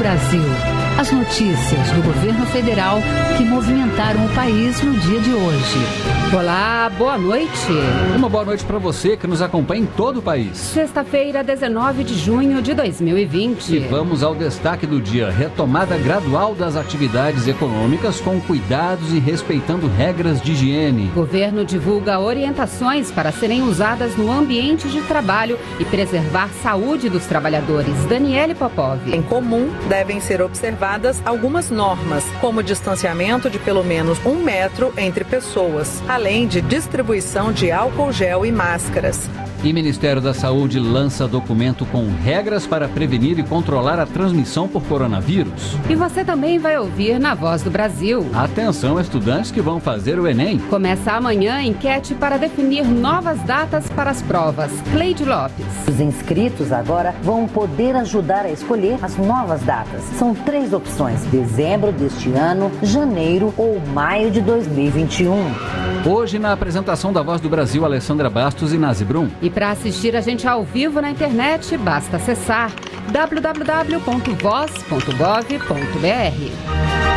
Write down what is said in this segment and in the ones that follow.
Brasil. As notícias do governo federal que movimentaram o país no dia de hoje. Olá, boa noite. Uma boa noite para você que nos acompanha em todo o país. Sexta-feira, 19 de junho de 2020. E vamos ao destaque do dia: retomada gradual das atividades econômicas com cuidados e respeitando regras de higiene. Governo divulga orientações para serem usadas no ambiente de trabalho e preservar saúde dos trabalhadores. Daniele Popov. Em comum, devem ser observadas algumas normas, como distanciamento de pelo menos um metro entre pessoas, além de distribuição de álcool gel e máscaras. E Ministério da Saúde lança documento com regras para prevenir e controlar a transmissão por coronavírus. E você também vai ouvir na Voz do Brasil. Atenção, estudantes que vão fazer o Enem. Começa amanhã a enquete para definir novas datas para as provas. Cleide Lopes. Os inscritos agora vão poder ajudar a escolher as novas datas. São três opções: dezembro deste ano, janeiro ou maio de 2021. Hoje, na apresentação da Voz do Brasil, Alessandra Bastos e Nazi Brum. E para assistir a gente ao vivo na internet, basta acessar www.voz.gov.br.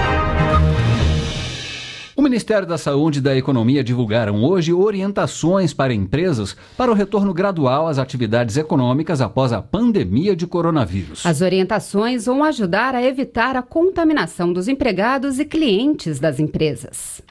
O Ministério da Saúde e da Economia divulgaram hoje orientações para empresas para o retorno gradual às atividades econômicas após a pandemia de coronavírus. As orientações vão ajudar a evitar a contaminação dos empregados e clientes das empresas.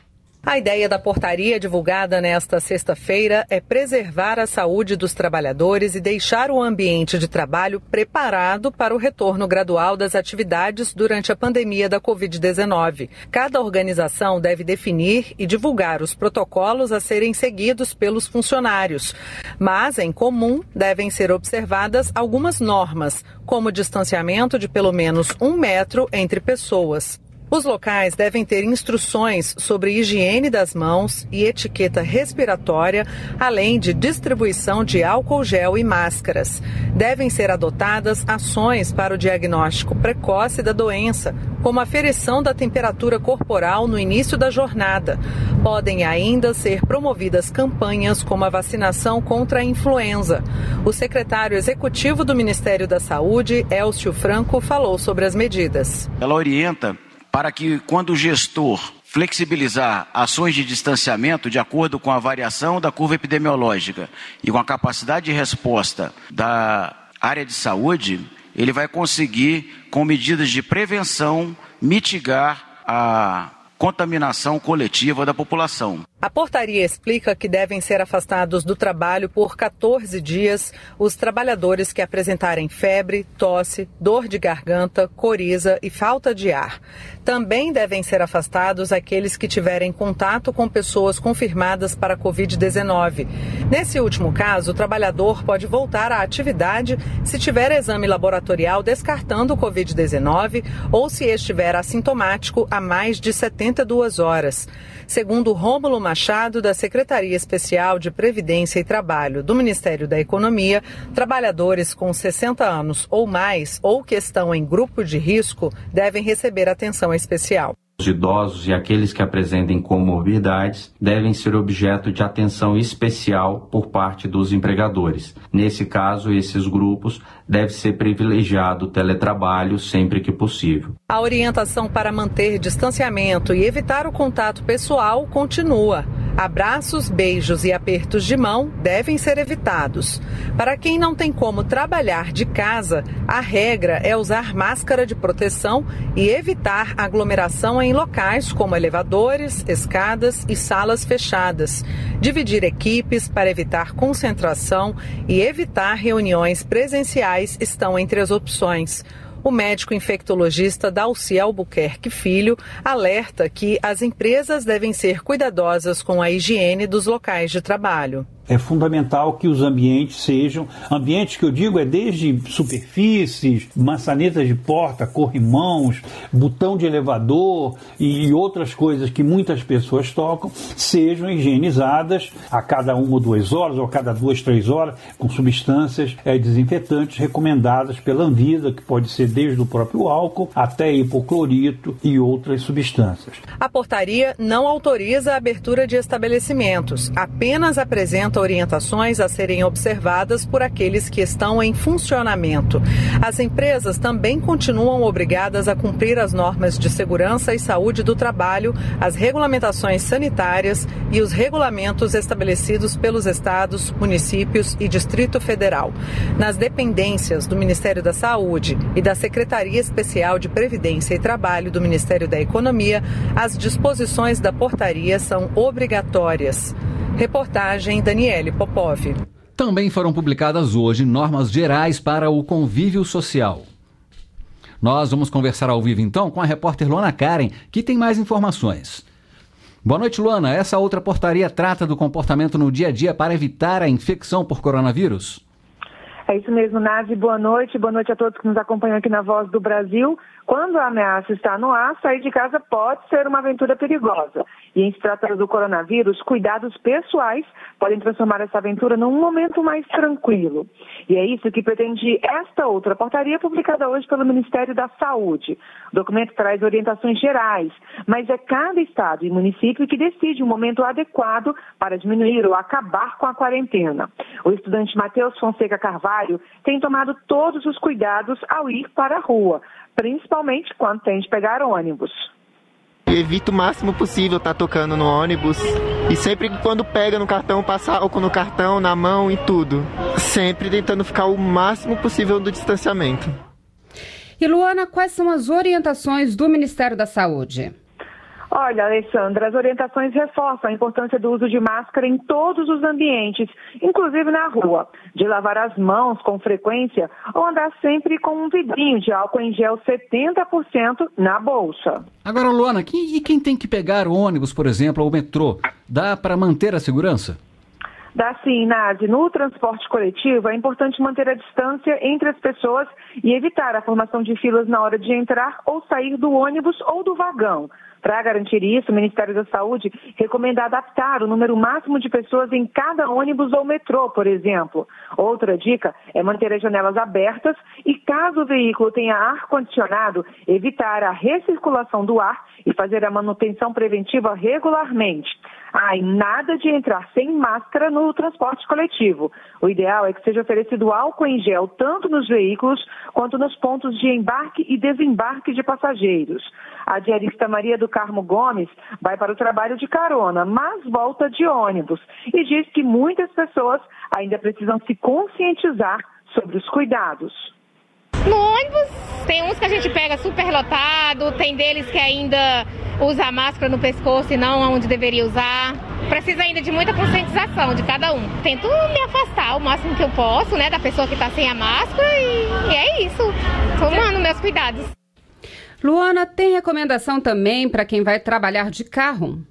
A ideia da portaria divulgada nesta sexta-feira é preservar a saúde dos trabalhadores e deixar o ambiente de trabalho preparado para o retorno gradual das atividades durante a pandemia da Covid-19. Cada organização deve definir e divulgar os protocolos a serem seguidos pelos funcionários, mas, em comum, devem ser observadas algumas normas, como distanciamento de pelo menos um metro entre pessoas. Os locais devem ter instruções sobre higiene das mãos e etiqueta respiratória, além de distribuição de álcool gel e máscaras. Devem ser adotadas ações para o diagnóstico precoce da doença, como aferição da temperatura corporal no início da jornada. Podem ainda ser promovidas campanhas como a vacinação contra a influenza. O secretário executivo do Ministério da Saúde, Elcio Franco, falou sobre as medidas. Ela orienta para que, quando o gestor flexibilizar ações de distanciamento de acordo com a variação da curva epidemiológica e com a capacidade de resposta da área de saúde, ele vai conseguir, com medidas de prevenção, mitigar a contaminação coletiva da população. A portaria explica que devem ser afastados do trabalho por 14 dias os trabalhadores que apresentarem febre, tosse, dor de garganta, coriza e falta de ar. Também devem ser afastados aqueles que tiverem contato com pessoas confirmadas para a Covid-19. Nesse último caso, o trabalhador pode voltar à atividade se tiver exame laboratorial descartando o Covid-19 ou se estiver assintomático há mais de 72 horas. Segundo Rômulo Machado, da Secretaria Especial de Previdência e Trabalho do Ministério da Economia, trabalhadores com 60 anos ou mais ou que estão em grupo de risco devem receber atenção especial. Os idosos e aqueles que apresentem comorbidades devem ser objeto de atenção especial por parte dos empregadores. Nesse caso, esses grupos deve ser privilegiado o teletrabalho sempre que possível. A orientação para manter distanciamento e evitar o contato pessoal continua. Abraços, beijos e apertos de mão devem ser evitados. Para quem não tem como trabalhar de casa, a regra é usar máscara de proteção e evitar aglomeração em locais como elevadores, escadas e salas fechadas. Dividir equipes para evitar concentração e evitar reuniões presenciais estão entre as opções. O médico infectologista Dalci Albuquerque Filho alerta que as empresas devem ser cuidadosas com a higiene dos locais de trabalho é fundamental que os ambientes sejam ambientes que eu digo é desde superfícies, maçanetas de porta, corrimãos, botão de elevador e outras coisas que muitas pessoas tocam sejam higienizadas a cada uma ou duas horas ou a cada duas três horas com substâncias é, desinfetantes recomendadas pela Anvisa que pode ser desde o próprio álcool até hipoclorito e outras substâncias. A portaria não autoriza a abertura de estabelecimentos, apenas apresenta apresenta orientações a serem observadas por aqueles que estão em funcionamento. As empresas também continuam obrigadas a cumprir as normas de segurança e saúde do trabalho, as regulamentações sanitárias e os regulamentos estabelecidos pelos estados, municípios e Distrito Federal. Nas dependências do Ministério da Saúde e da Secretaria Especial de Previdência e Trabalho do Ministério da Economia, as disposições da portaria são obrigatórias. Reportagem Daniele Popov. Também foram publicadas hoje normas gerais para o convívio social. Nós vamos conversar ao vivo então com a repórter Luana Karen, que tem mais informações. Boa noite, Luana. Essa outra portaria trata do comportamento no dia a dia para evitar a infecção por coronavírus? É isso mesmo, Nazi. Boa noite. Boa noite a todos que nos acompanham aqui na Voz do Brasil. Quando a ameaça está no ar, sair de casa pode ser uma aventura perigosa. E em se tratando do coronavírus, cuidados pessoais podem transformar essa aventura num momento mais tranquilo. E é isso que pretende esta outra portaria publicada hoje pelo Ministério da Saúde. O documento traz orientações gerais, mas é cada estado e município que decide o um momento adequado para diminuir ou acabar com a quarentena. O estudante Matheus Fonseca Carvalho tem tomado todos os cuidados ao ir para a rua principalmente quando tem de pegar ônibus. Evito o máximo possível estar tá tocando no ônibus e sempre quando pega no cartão, passar álcool no cartão, na mão e tudo. Sempre tentando ficar o máximo possível do distanciamento. E Luana, quais são as orientações do Ministério da Saúde? Olha, Alessandra, as orientações reforçam a importância do uso de máscara em todos os ambientes, inclusive na rua, de lavar as mãos com frequência ou andar sempre com um vidrinho de álcool em gel 70% na bolsa. Agora, Luana, e quem tem que pegar o ônibus, por exemplo, ou o metrô? Dá para manter a segurança? Dá sim, Nade. No transporte coletivo, é importante manter a distância entre as pessoas e evitar a formação de filas na hora de entrar ou sair do ônibus ou do vagão. Para garantir isso, o Ministério da Saúde recomenda adaptar o número máximo de pessoas em cada ônibus ou metrô, por exemplo. Outra dica é manter as janelas abertas e, caso o veículo tenha ar-condicionado, evitar a recirculação do ar e fazer a manutenção preventiva regularmente. E nada de entrar sem máscara no transporte coletivo. O ideal é que seja oferecido álcool em gel tanto nos veículos quanto nos pontos de embarque e desembarque de passageiros. A diarista Maria do Carmo Gomes vai para o trabalho de carona, mas volta de ônibus e diz que muitas pessoas ainda precisam se conscientizar sobre os cuidados. No ônibus, tem uns que a gente pega super lotado, tem deles que ainda usa máscara no pescoço e não onde deveria usar. Precisa ainda de muita conscientização de cada um. Tento me afastar o máximo que eu posso, né, da pessoa que está sem a máscara e, e é isso. Tomando meus cuidados. Luana, tem recomendação também para quem vai trabalhar de carro?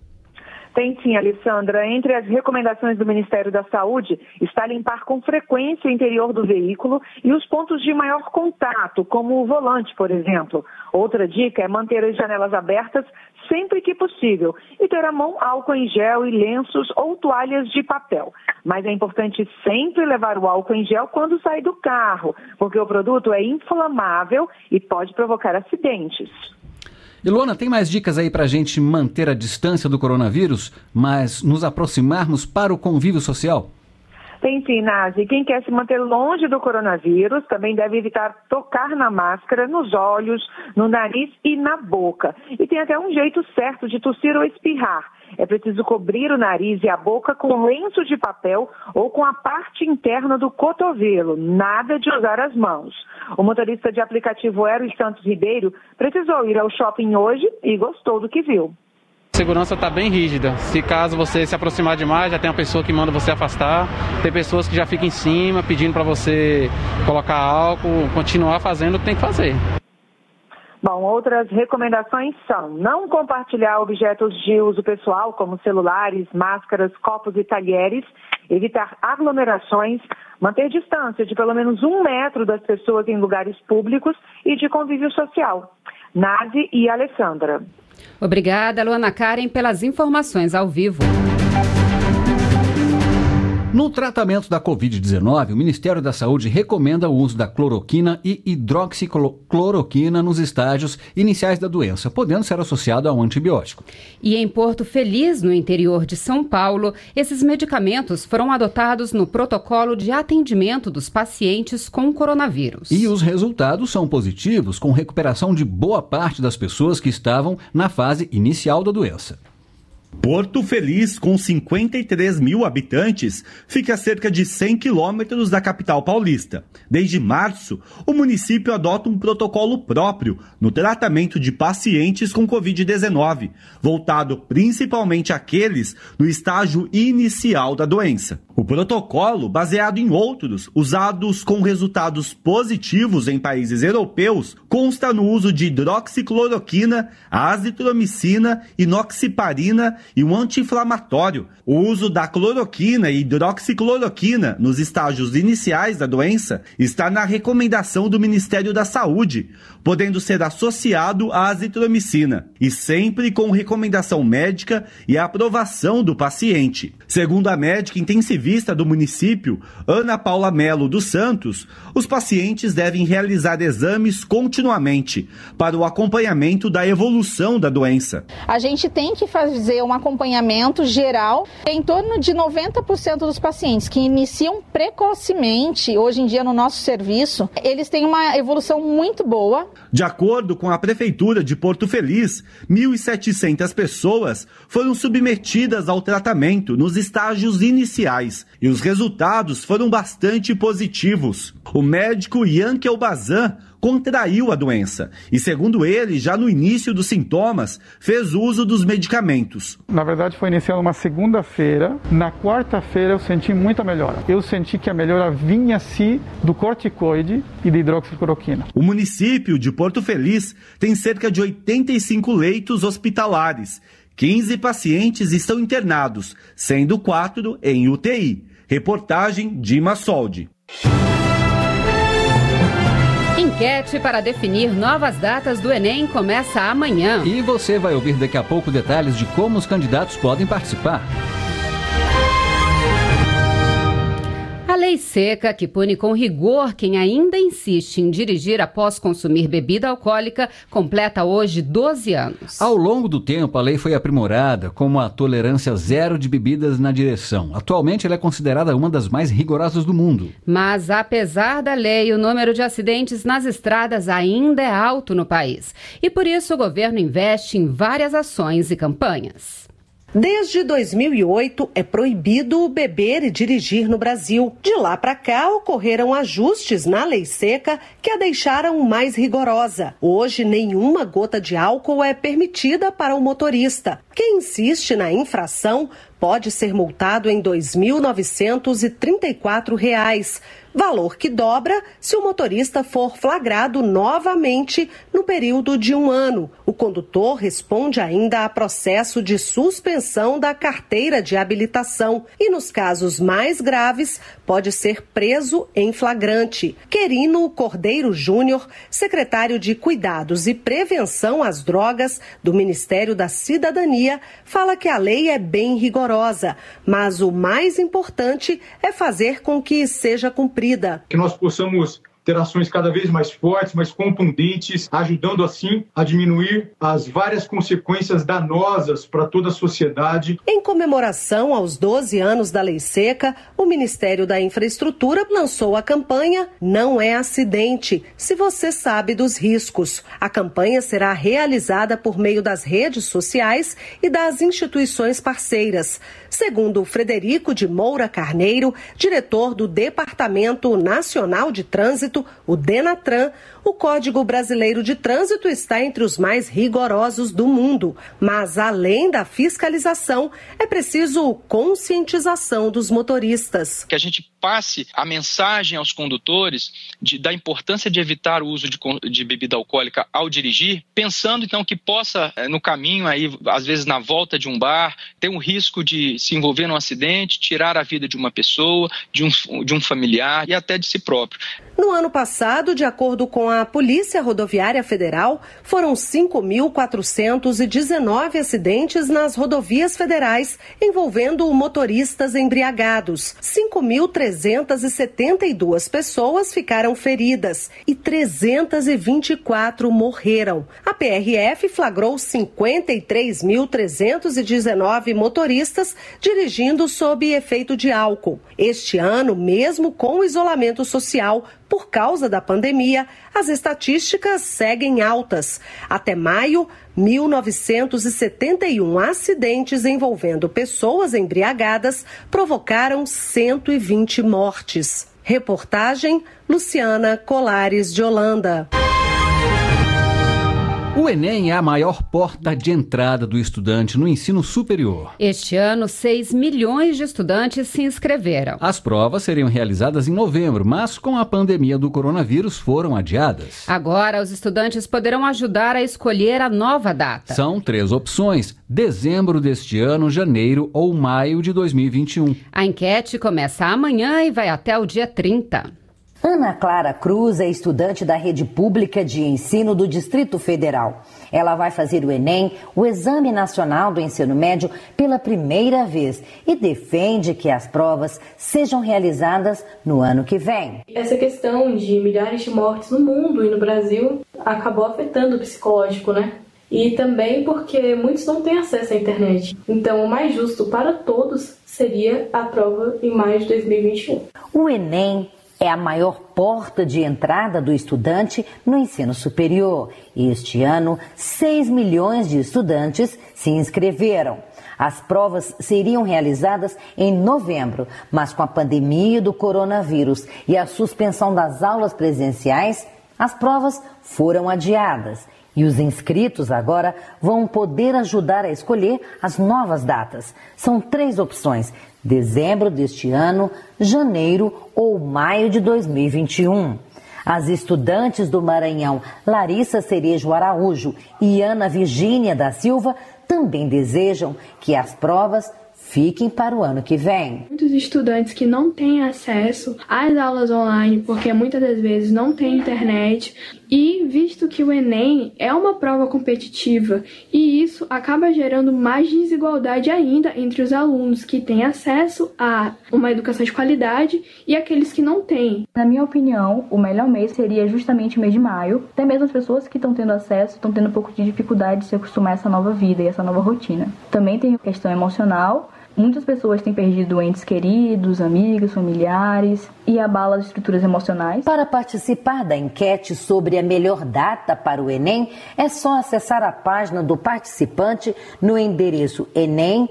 Tem sim, Alessandra. Entre as recomendações do Ministério da Saúde está limpar com frequência o interior do veículo e os pontos de maior contato, como o volante, por exemplo. Outra dica é manter as janelas abertas sempre que possível e ter à mão álcool em gel e lenços ou toalhas de papel. Mas é importante sempre levar o álcool em gel quando sai do carro, porque o produto é inflamável e pode provocar acidentes. Ilona, tem mais dicas aí para a gente manter a distância do coronavírus, mas nos aproximarmos para o convívio social? Tem sim, Nazi. Quem quer se manter longe do coronavírus também deve evitar tocar na máscara, nos olhos, no nariz e na boca. E tem até um jeito certo de tossir ou espirrar. É preciso cobrir o nariz e a boca com lenço de papel ou com a parte interna do cotovelo. Nada de usar as mãos. O motorista de aplicativo Aero Santos Ribeiro precisou ir ao shopping hoje e gostou do que viu. A segurança está bem rígida. Se caso você se aproximar demais, já tem uma pessoa que manda você afastar. Tem pessoas que já ficam em cima pedindo para você colocar álcool, continuar fazendo o que tem que fazer. Bom, outras recomendações são não compartilhar objetos de uso pessoal, como celulares, máscaras, copos e talheres, evitar aglomerações, manter distância de pelo menos um metro das pessoas em lugares públicos e de convívio social. Nade e Alessandra. Obrigada, Luana Karen, pelas informações ao vivo. No tratamento da Covid-19, o Ministério da Saúde recomenda o uso da cloroquina e hidroxicloroquina nos estágios iniciais da doença, podendo ser associado a um antibiótico. E em Porto Feliz, no interior de São Paulo, esses medicamentos foram adotados no protocolo de atendimento dos pacientes com coronavírus. E os resultados são positivos, com recuperação de boa parte das pessoas que estavam na fase inicial da doença. Porto Feliz, com 53 mil habitantes, fica a cerca de 100 quilômetros da capital paulista. Desde março, o município adota um protocolo próprio no tratamento de pacientes com Covid-19, voltado principalmente àqueles no estágio inicial da doença. O protocolo, baseado em outros, usados com resultados positivos em países europeus, consta no uso de hidroxicloroquina, azitromicina, inoxiparina e um anti-inflamatório. O uso da cloroquina e hidroxicloroquina nos estágios iniciais da doença está na recomendação do Ministério da Saúde, podendo ser associado à azitromicina e sempre com recomendação médica e aprovação do paciente. Segundo a médica intensivista do município, Ana Paula Melo dos Santos, os pacientes devem realizar exames continuamente para o acompanhamento da evolução da doença. A gente tem que fazer um acompanhamento geral em torno de 90% dos pacientes que iniciam precocemente hoje em dia no nosso serviço, eles têm uma evolução muito boa. De acordo com a Prefeitura de Porto Feliz, 1.700 pessoas foram submetidas ao tratamento nos estágios iniciais e os resultados foram bastante positivos. O médico Yankel Bazan contraiu a doença e, segundo ele, já no início dos sintomas, fez uso dos medicamentos. Na verdade, foi iniciado uma segunda-feira. Na quarta-feira, eu senti muita melhora. Eu senti que a melhora vinha-se do corticoide e de hidroxicloroquina. O município de Porto Feliz tem cerca de 85 leitos hospitalares. 15 pacientes estão internados, sendo quatro em UTI. Reportagem de Massoldi. Enquete para definir novas datas do Enem começa amanhã. E você vai ouvir daqui a pouco detalhes de como os candidatos podem participar. Lei seca, que pune com rigor quem ainda insiste em dirigir após consumir bebida alcoólica, completa hoje 12 anos. Ao longo do tempo, a lei foi aprimorada como a tolerância zero de bebidas na direção. Atualmente, ela é considerada uma das mais rigorosas do mundo. Mas, apesar da lei, o número de acidentes nas estradas ainda é alto no país. E por isso, o governo investe em várias ações e campanhas. Desde 2008 é proibido beber e dirigir no Brasil. De lá para cá ocorreram ajustes na lei seca que a deixaram mais rigorosa. Hoje nenhuma gota de álcool é permitida para o motorista. Quem insiste na infração pode ser multado em R$ 2.934 valor que dobra se o motorista for flagrado novamente no período de um ano. O condutor responde ainda a processo de suspensão da carteira de habilitação e, nos casos mais graves, pode ser preso em flagrante. Querino Cordeiro Júnior, secretário de Cuidados e Prevenção às Drogas do Ministério da Cidadania, fala que a lei é bem rigorosa, mas o mais importante é fazer com que seja cumprida cumprida. Que nós possamos ter ações cada vez mais fortes, mais contundentes, ajudando assim a diminuir as várias consequências danosas para toda a sociedade. Em comemoração aos 12 anos da Lei Seca, o Ministério da Infraestrutura lançou a campanha Não é acidente, se você sabe dos riscos. A campanha será realizada por meio das redes sociais e das instituições parceiras. Segundo Frederico de Moura Carneiro, diretor do Departamento Nacional de Trânsito, o Denatran, o Código Brasileiro de Trânsito está entre os mais rigorosos do mundo. Mas, além da fiscalização, é preciso conscientização dos motoristas. Que a gente passe a mensagem aos condutores de, da importância de evitar o uso de, de, bebida alcoólica ao dirigir, pensando então que possa, eh, no caminho, aí, às vezes na volta de um bar, ter um risco de se envolver num acidente, tirar a vida de uma pessoa, de um, de um familiar e até de si próprio. No ano passado, de acordo com a Polícia Rodoviária Federal, foram 5.419 acidentes nas rodovias federais envolvendo motoristas embriagados. 5.372 pessoas ficaram feridas e 324 morreram. A PRF flagrou 53.319 motoristas dirigindo sob efeito de álcool. Este ano, mesmo com isolamento social por causa da pandemia, as estatísticas seguem altas. Até maio, 1.971 acidentes envolvendo pessoas embriagadas provocaram 120 mortes. Reportagem Luciana Colares de Holanda. O Enem é a maior porta de entrada do estudante no ensino superior. Este ano, 6 milhões de estudantes se inscreveram. As provas seriam realizadas em novembro, mas com a pandemia do coronavírus foram adiadas. Agora, os estudantes poderão ajudar a escolher a nova data. São três opções: dezembro deste ano, janeiro ou maio de 2021. A enquete começa amanhã e vai até o dia 30. Ana Clara Cruz é estudante da rede pública de ensino do Distrito Federal. Ela vai fazer o Enem, o Exame Nacional do Ensino Médio, pela primeira vez e defende que as provas sejam realizadas no ano que vem. Essa questão de milhares de mortes no mundo e no Brasil acabou afetando o psicológico, né? E também porque muitos não têm acesso à internet. Então, o mais justo para todos seria a prova em maio de 2021. O Enem é a maior porta de entrada do estudante no ensino superior. Este ano, 6 milhões de estudantes se inscreveram. As provas seriam realizadas em novembro, mas com a pandemia do coronavírus e a suspensão das aulas presenciais, as provas foram adiadas. E os inscritos agora vão poder ajudar a escolher as novas datas. São três opções: dezembro deste ano, janeiro ou maio de 2021. As estudantes do Maranhão Larissa Cerejo Araújo e Ana Virgínia da Silva também desejam que as provas fiquem para o ano que vem. Muitos estudantes que não têm acesso às aulas online porque muitas das vezes não tem internet e visto que o Enem é uma prova competitiva e isso acaba gerando mais desigualdade ainda entre os alunos que têm acesso a uma educação de qualidade e aqueles que não têm. Na minha opinião, o melhor mês seria justamente o mês de maio. Até mesmo as pessoas que estão tendo acesso estão tendo um pouco de dificuldade de se acostumar a essa nova vida e essa nova rotina. Também tem a questão emocional Muitas pessoas têm perdido entes queridos, amigos, familiares e abala as estruturas emocionais. Para participar da enquete sobre a melhor data para o Enem, é só acessar a página do participante no endereço enem.inep.gov.br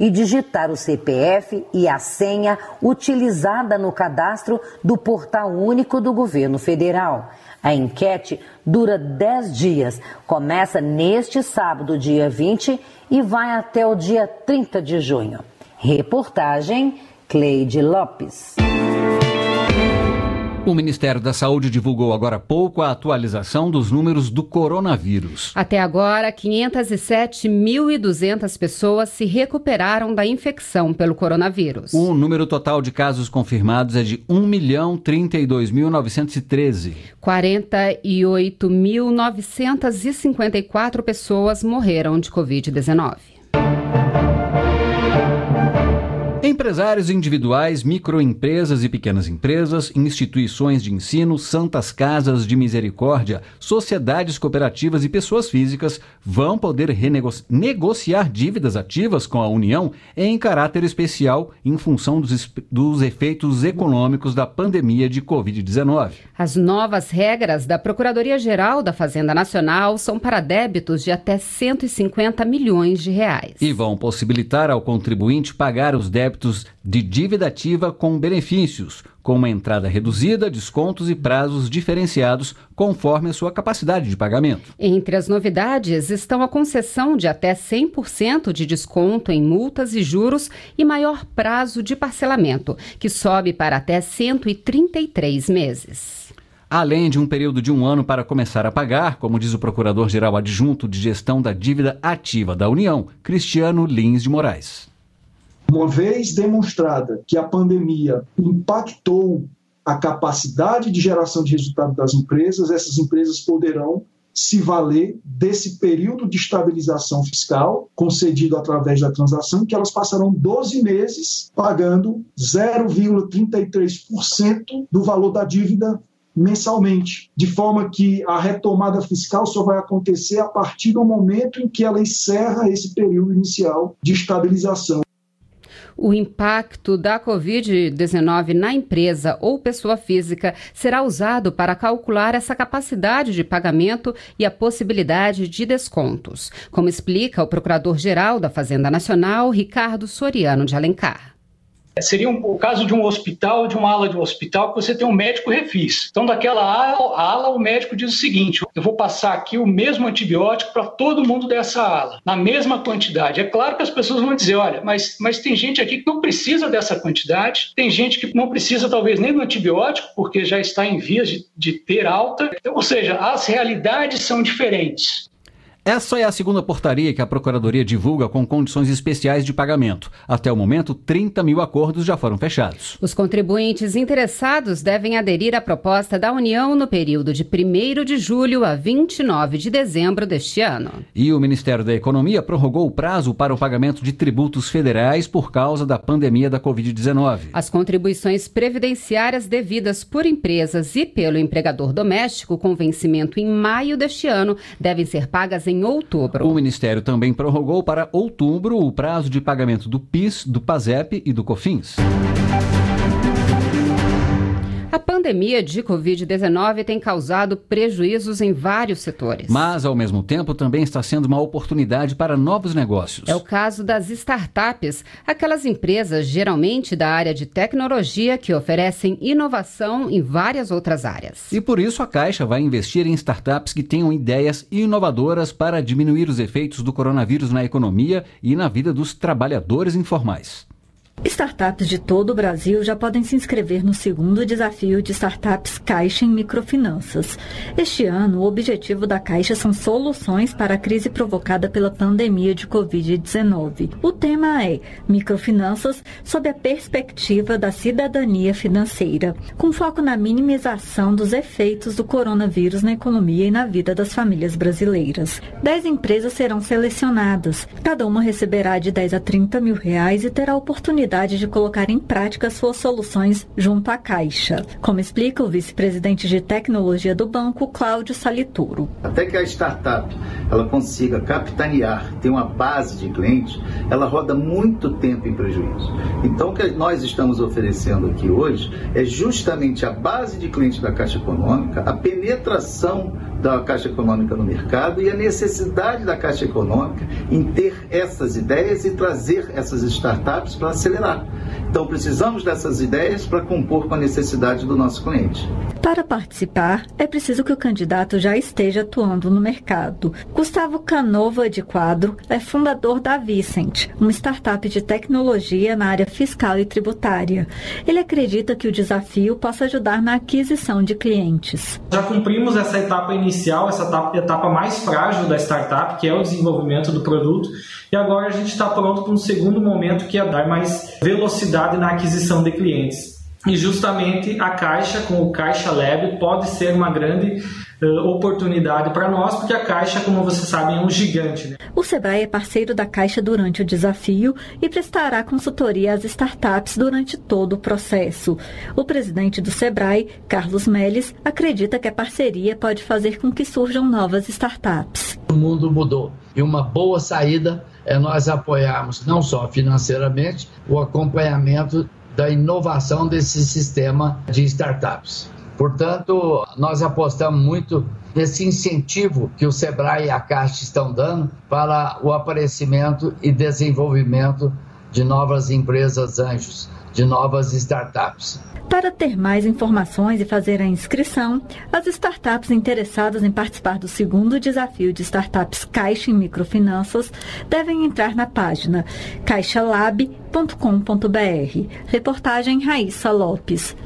e digitar o CPF e a senha utilizada no cadastro do Portal Único do Governo Federal. A enquete dura 10 dias, começa neste sábado, dia 20, e vai até o dia 30 de junho. Reportagem Cleide Lopes. O Ministério da Saúde divulgou agora há pouco a atualização dos números do coronavírus. Até agora, 507.200 pessoas se recuperaram da infecção pelo coronavírus. O número total de casos confirmados é de 1.032.913. 48.954 pessoas morreram de Covid-19. Empresários individuais, microempresas e pequenas empresas, instituições de ensino, santas casas de misericórdia, sociedades cooperativas e pessoas físicas vão poder negociar dívidas ativas com a União em caráter especial em função dos, dos efeitos econômicos da pandemia de Covid-19. As novas regras da Procuradoria-Geral da Fazenda Nacional são para débitos de até 150 milhões de reais. E vão possibilitar ao contribuinte pagar os débitos de dívida ativa com benefícios, com uma entrada reduzida, descontos e prazos diferenciados conforme a sua capacidade de pagamento. Entre as novidades estão a concessão de até 100% de desconto em multas e juros e maior prazo de parcelamento, que sobe para até 133 meses além de um período de um ano para começar a pagar, como diz o Procurador-Geral Adjunto de Gestão da Dívida Ativa da União, Cristiano Lins de Moraes. Uma vez demonstrada que a pandemia impactou a capacidade de geração de resultado das empresas, essas empresas poderão se valer desse período de estabilização fiscal concedido através da transação, que elas passarão 12 meses pagando 0,33% do valor da dívida mensalmente, de forma que a retomada fiscal só vai acontecer a partir do momento em que ela encerra esse período inicial de estabilização. O impacto da Covid-19 na empresa ou pessoa física será usado para calcular essa capacidade de pagamento e a possibilidade de descontos, como explica o Procurador-Geral da Fazenda Nacional, Ricardo Soriano de Alencar. Seria um, o caso de um hospital, de uma ala de um hospital, que você tem um médico refis. Então, daquela ala, ala, o médico diz o seguinte: eu vou passar aqui o mesmo antibiótico para todo mundo dessa ala, na mesma quantidade. É claro que as pessoas vão dizer: olha, mas, mas tem gente aqui que não precisa dessa quantidade, tem gente que não precisa, talvez, nem do antibiótico, porque já está em vias de, de ter alta. Ou seja, as realidades são diferentes. Essa é a segunda portaria que a Procuradoria divulga com condições especiais de pagamento. Até o momento, 30 mil acordos já foram fechados. Os contribuintes interessados devem aderir à proposta da União no período de 1 de julho a 29 de dezembro deste ano. E o Ministério da Economia prorrogou o prazo para o pagamento de tributos federais por causa da pandemia da Covid-19. As contribuições previdenciárias devidas por empresas e pelo empregador doméstico com vencimento em maio deste ano devem ser pagas em em outubro. O Ministério também prorrogou para outubro o prazo de pagamento do PIS, do PASEP e do COFINS. A pandemia de Covid-19 tem causado prejuízos em vários setores. Mas, ao mesmo tempo, também está sendo uma oportunidade para novos negócios. É o caso das startups, aquelas empresas geralmente da área de tecnologia que oferecem inovação em várias outras áreas. E por isso a Caixa vai investir em startups que tenham ideias inovadoras para diminuir os efeitos do coronavírus na economia e na vida dos trabalhadores informais. Startups de todo o Brasil já podem se inscrever no segundo desafio de startups Caixa em microfinanças. Este ano, o objetivo da Caixa são soluções para a crise provocada pela pandemia de Covid-19. O tema é microfinanças sob a perspectiva da cidadania financeira, com foco na minimização dos efeitos do coronavírus na economia e na vida das famílias brasileiras. Dez empresas serão selecionadas. Cada uma receberá de 10 a 30 mil reais e terá oportunidade oportunidade de colocar em prática suas soluções junto à Caixa, como explica o vice-presidente de tecnologia do banco, Cláudio Salituro. Até que a startup ela consiga capitanear, ter uma base de clientes, ela roda muito tempo em prejuízo. Então, o que nós estamos oferecendo aqui hoje é justamente a base de clientes da Caixa Econômica, a penetração da Caixa Econômica no mercado e a necessidade da Caixa Econômica em ter essas ideias e trazer essas startups para acelerar. Então, precisamos dessas ideias para compor com a necessidade do nosso cliente. Para participar, é preciso que o candidato já esteja atuando no mercado. Gustavo Canova de Quadro é fundador da Vicent, uma startup de tecnologia na área fiscal e tributária. Ele acredita que o desafio possa ajudar na aquisição de clientes. Já cumprimos essa etapa inicial, essa etapa, etapa mais frágil da startup, que é o desenvolvimento do produto, e agora a gente está pronto para um segundo momento que é dar mais velocidade na aquisição de clientes. E justamente a Caixa, com o Caixa Lab, pode ser uma grande uh, oportunidade para nós, porque a Caixa, como vocês sabem, é um gigante. Né? O Sebrae é parceiro da Caixa durante o desafio e prestará consultoria às startups durante todo o processo. O presidente do Sebrae, Carlos Melles, acredita que a parceria pode fazer com que surjam novas startups. O mundo mudou e uma boa saída é nós apoiarmos não só financeiramente o acompanhamento da inovação desse sistema de startups. Portanto, nós apostamos muito nesse incentivo que o Sebrae e a Caixa estão dando para o aparecimento e desenvolvimento de novas empresas anjos, de novas startups. Para ter mais informações e fazer a inscrição, as startups interessadas em participar do segundo desafio de startups Caixa em Microfinanças devem entrar na página caixalab.com.br. Reportagem Raíssa Lopes.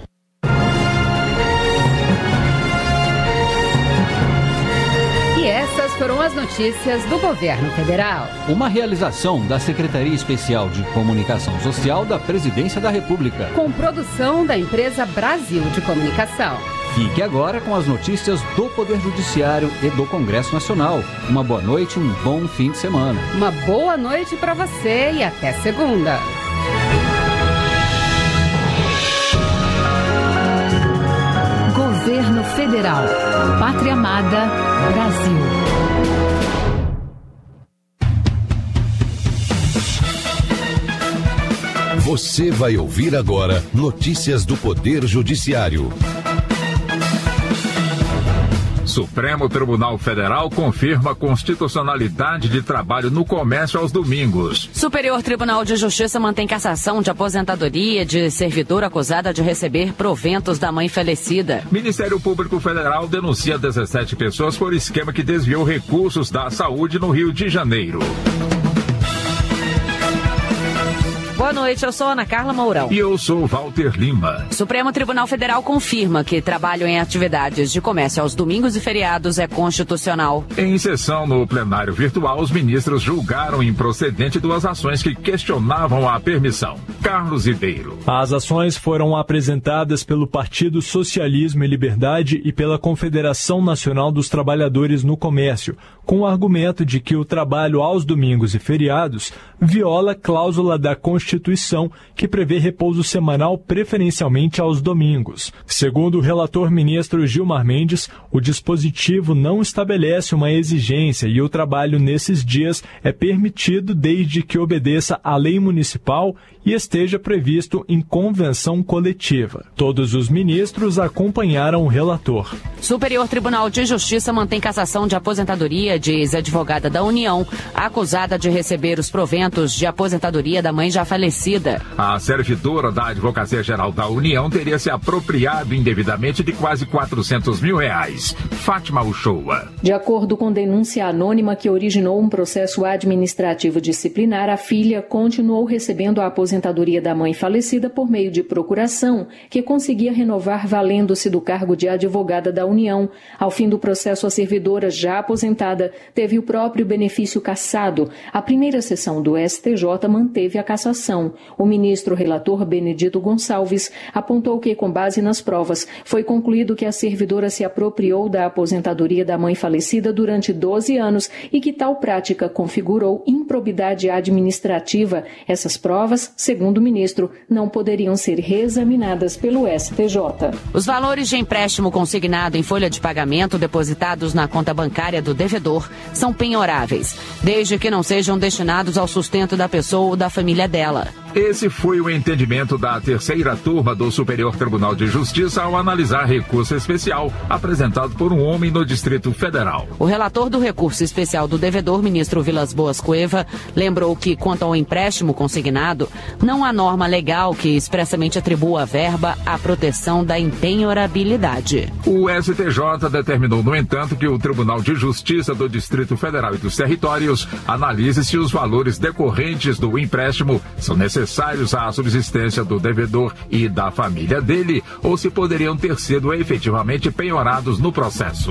Foram as notícias do governo federal. Uma realização da Secretaria Especial de Comunicação Social da Presidência da República. Com produção da empresa Brasil de Comunicação. Fique agora com as notícias do Poder Judiciário e do Congresso Nacional. Uma boa noite, um bom fim de semana. Uma boa noite para você e até segunda. Governo Federal. Pátria Amada. Brasil. Você vai ouvir agora notícias do Poder Judiciário. Supremo Tribunal Federal confirma a constitucionalidade de trabalho no comércio aos domingos. Superior Tribunal de Justiça mantém cassação de aposentadoria de servidor acusada de receber proventos da mãe falecida. Ministério Público Federal denuncia 17 pessoas por esquema que desviou recursos da saúde no Rio de Janeiro. Boa noite, eu sou Ana Carla Mourão. E eu sou Walter Lima. Supremo Tribunal Federal confirma que trabalho em atividades de comércio aos domingos e feriados é constitucional. Em sessão no plenário virtual, os ministros julgaram improcedente duas ações que questionavam a permissão. Carlos Ribeiro. As ações foram apresentadas pelo Partido Socialismo e Liberdade e pela Confederação Nacional dos Trabalhadores no Comércio, com o argumento de que o trabalho aos domingos e feriados viola cláusula da Constituição que prevê repouso semanal preferencialmente aos domingos. Segundo o relator ministro Gilmar Mendes, o dispositivo não estabelece uma exigência e o trabalho nesses dias é permitido desde que obedeça à lei municipal e esteja previsto em convenção coletiva. Todos os ministros acompanharam o relator. Superior Tribunal de Justiça mantém cassação de aposentadoria de ex-advogada da União, acusada de receber os proventos de aposentadoria da mãe já falecida. A servidora da Advocacia Geral da União teria se apropriado indevidamente de quase 400 mil reais. Fátima Uchoa. De acordo com denúncia anônima que originou um processo administrativo disciplinar, a filha continuou recebendo a aposentadoria da mãe falecida por meio de procuração, que conseguia renovar valendo-se do cargo de advogada da União. Ao fim do processo, a servidora, já aposentada, teve o próprio benefício cassado. A primeira sessão do STJ manteve a cassação. O ministro relator Benedito Gonçalves apontou que, com base nas provas, foi concluído que a servidora se apropriou da aposentadoria da mãe falecida durante 12 anos e que tal prática configurou improbidade administrativa. Essas provas, segundo o ministro, não poderiam ser reexaminadas pelo STJ. Os valores de empréstimo consignado em folha de pagamento depositados na conta bancária do devedor são penhoráveis, desde que não sejam destinados ao sustento da pessoa ou da família dela. umbrella Esse foi o entendimento da terceira turma do Superior Tribunal de Justiça ao analisar recurso especial apresentado por um homem no Distrito Federal. O relator do recurso especial do devedor, ministro Vilas Boas Cueva, lembrou que, quanto ao empréstimo consignado, não há norma legal que expressamente atribua a verba à proteção da empenhorabilidade. O STJ determinou, no entanto, que o Tribunal de Justiça do Distrito Federal e dos Territórios analise se os valores decorrentes do empréstimo são necessários necessários à subsistência do devedor e da família dele, ou se poderiam ter sido efetivamente penhorados no processo.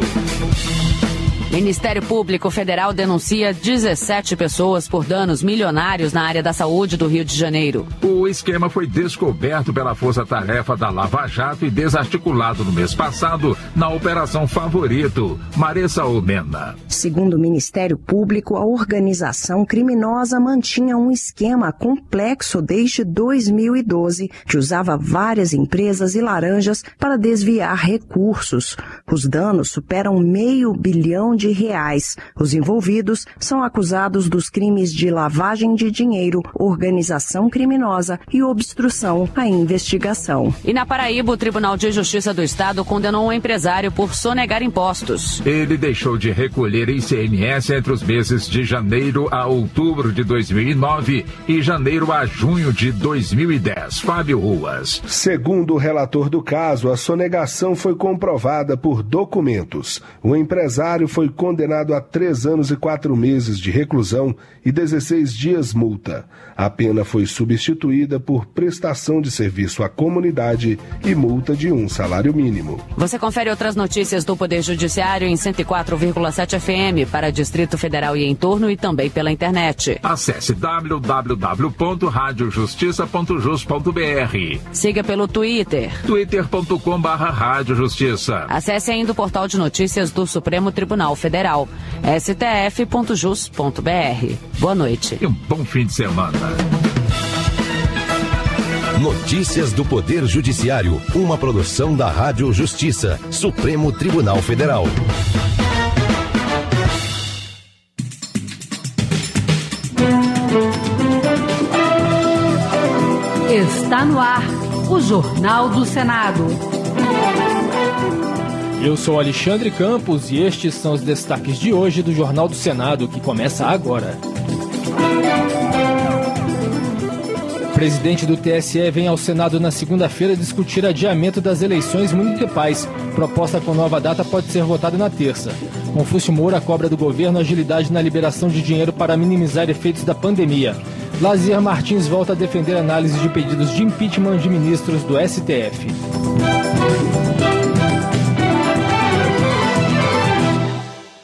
Ministério Público Federal denuncia 17 pessoas por danos milionários na área da saúde do Rio de Janeiro. O esquema foi descoberto pela Força Tarefa da Lava Jato e desarticulado no mês passado na Operação Favorito. Maressa Omena. Segundo o Ministério Público, a organização criminosa mantinha um esquema complexo desde 2012 que usava várias empresas e laranjas para desviar recursos. Os danos superam meio bilhão de reais. Os envolvidos são acusados dos crimes de lavagem de dinheiro, organização criminosa e obstrução à investigação. E na Paraíba, o Tribunal de Justiça do Estado condenou um empresário por sonegar impostos. Ele deixou de recolher ICMS entre os meses de janeiro a outubro de 2009 e janeiro a junho de 2010. Fábio Ruas. Segundo o relator do caso, a sonegação foi comprovada por documentos. O empresário foi condenado a três anos e quatro meses de reclusão e 16 dias multa. A pena foi substituída por prestação de serviço à comunidade e multa de um salário mínimo. Você confere outras notícias do Poder Judiciário em 104,7 FM para Distrito Federal e entorno e também pela internet. Acesse www.radiojustiça.jus.br. Siga pelo Twitter. twitter.com Justiça. Acesse ainda o portal de notícias do Supremo Tribunal Federal, stf.jus.br. Boa noite. E um bom fim de semana. Notícias do Poder Judiciário, uma produção da Rádio Justiça, Supremo Tribunal Federal. Está no ar o Jornal do Senado. Eu sou Alexandre Campos e estes são os destaques de hoje do Jornal do Senado, que começa agora. Presidente do TSE vem ao Senado na segunda-feira discutir adiamento das eleições municipais. Proposta com nova data pode ser votada na terça. Confúcio Moura cobra do governo agilidade na liberação de dinheiro para minimizar efeitos da pandemia. Lazier Martins volta a defender análise de pedidos de impeachment de ministros do STF.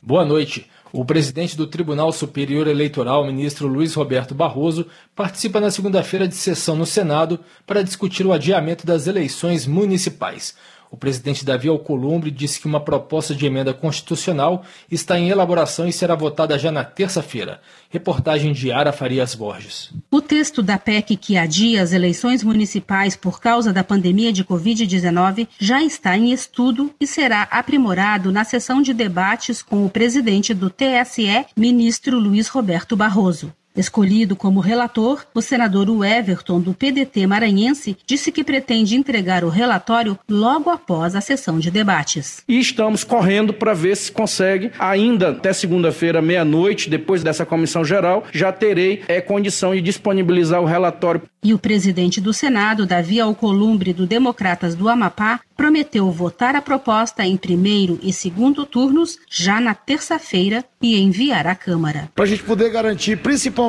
Boa noite. O presidente do Tribunal Superior Eleitoral, ministro Luiz Roberto Barroso, participa na segunda-feira de sessão no Senado para discutir o adiamento das eleições municipais. O presidente Davi Alcolumbre disse que uma proposta de emenda constitucional está em elaboração e será votada já na terça-feira. Reportagem de Ara Farias Borges. O texto da PEC que adia as eleições municipais por causa da pandemia de Covid-19 já está em estudo e será aprimorado na sessão de debates com o presidente do TSE, ministro Luiz Roberto Barroso. Escolhido como relator, o senador Everton, do PDT maranhense, disse que pretende entregar o relatório logo após a sessão de debates. E estamos correndo para ver se consegue, ainda até segunda-feira, meia-noite, depois dessa comissão geral, já terei é, condição de disponibilizar o relatório. E o presidente do Senado, Davi Alcolumbre, do Democratas do Amapá, prometeu votar a proposta em primeiro e segundo turnos já na terça-feira e enviar à Câmara. Para a gente poder garantir principalmente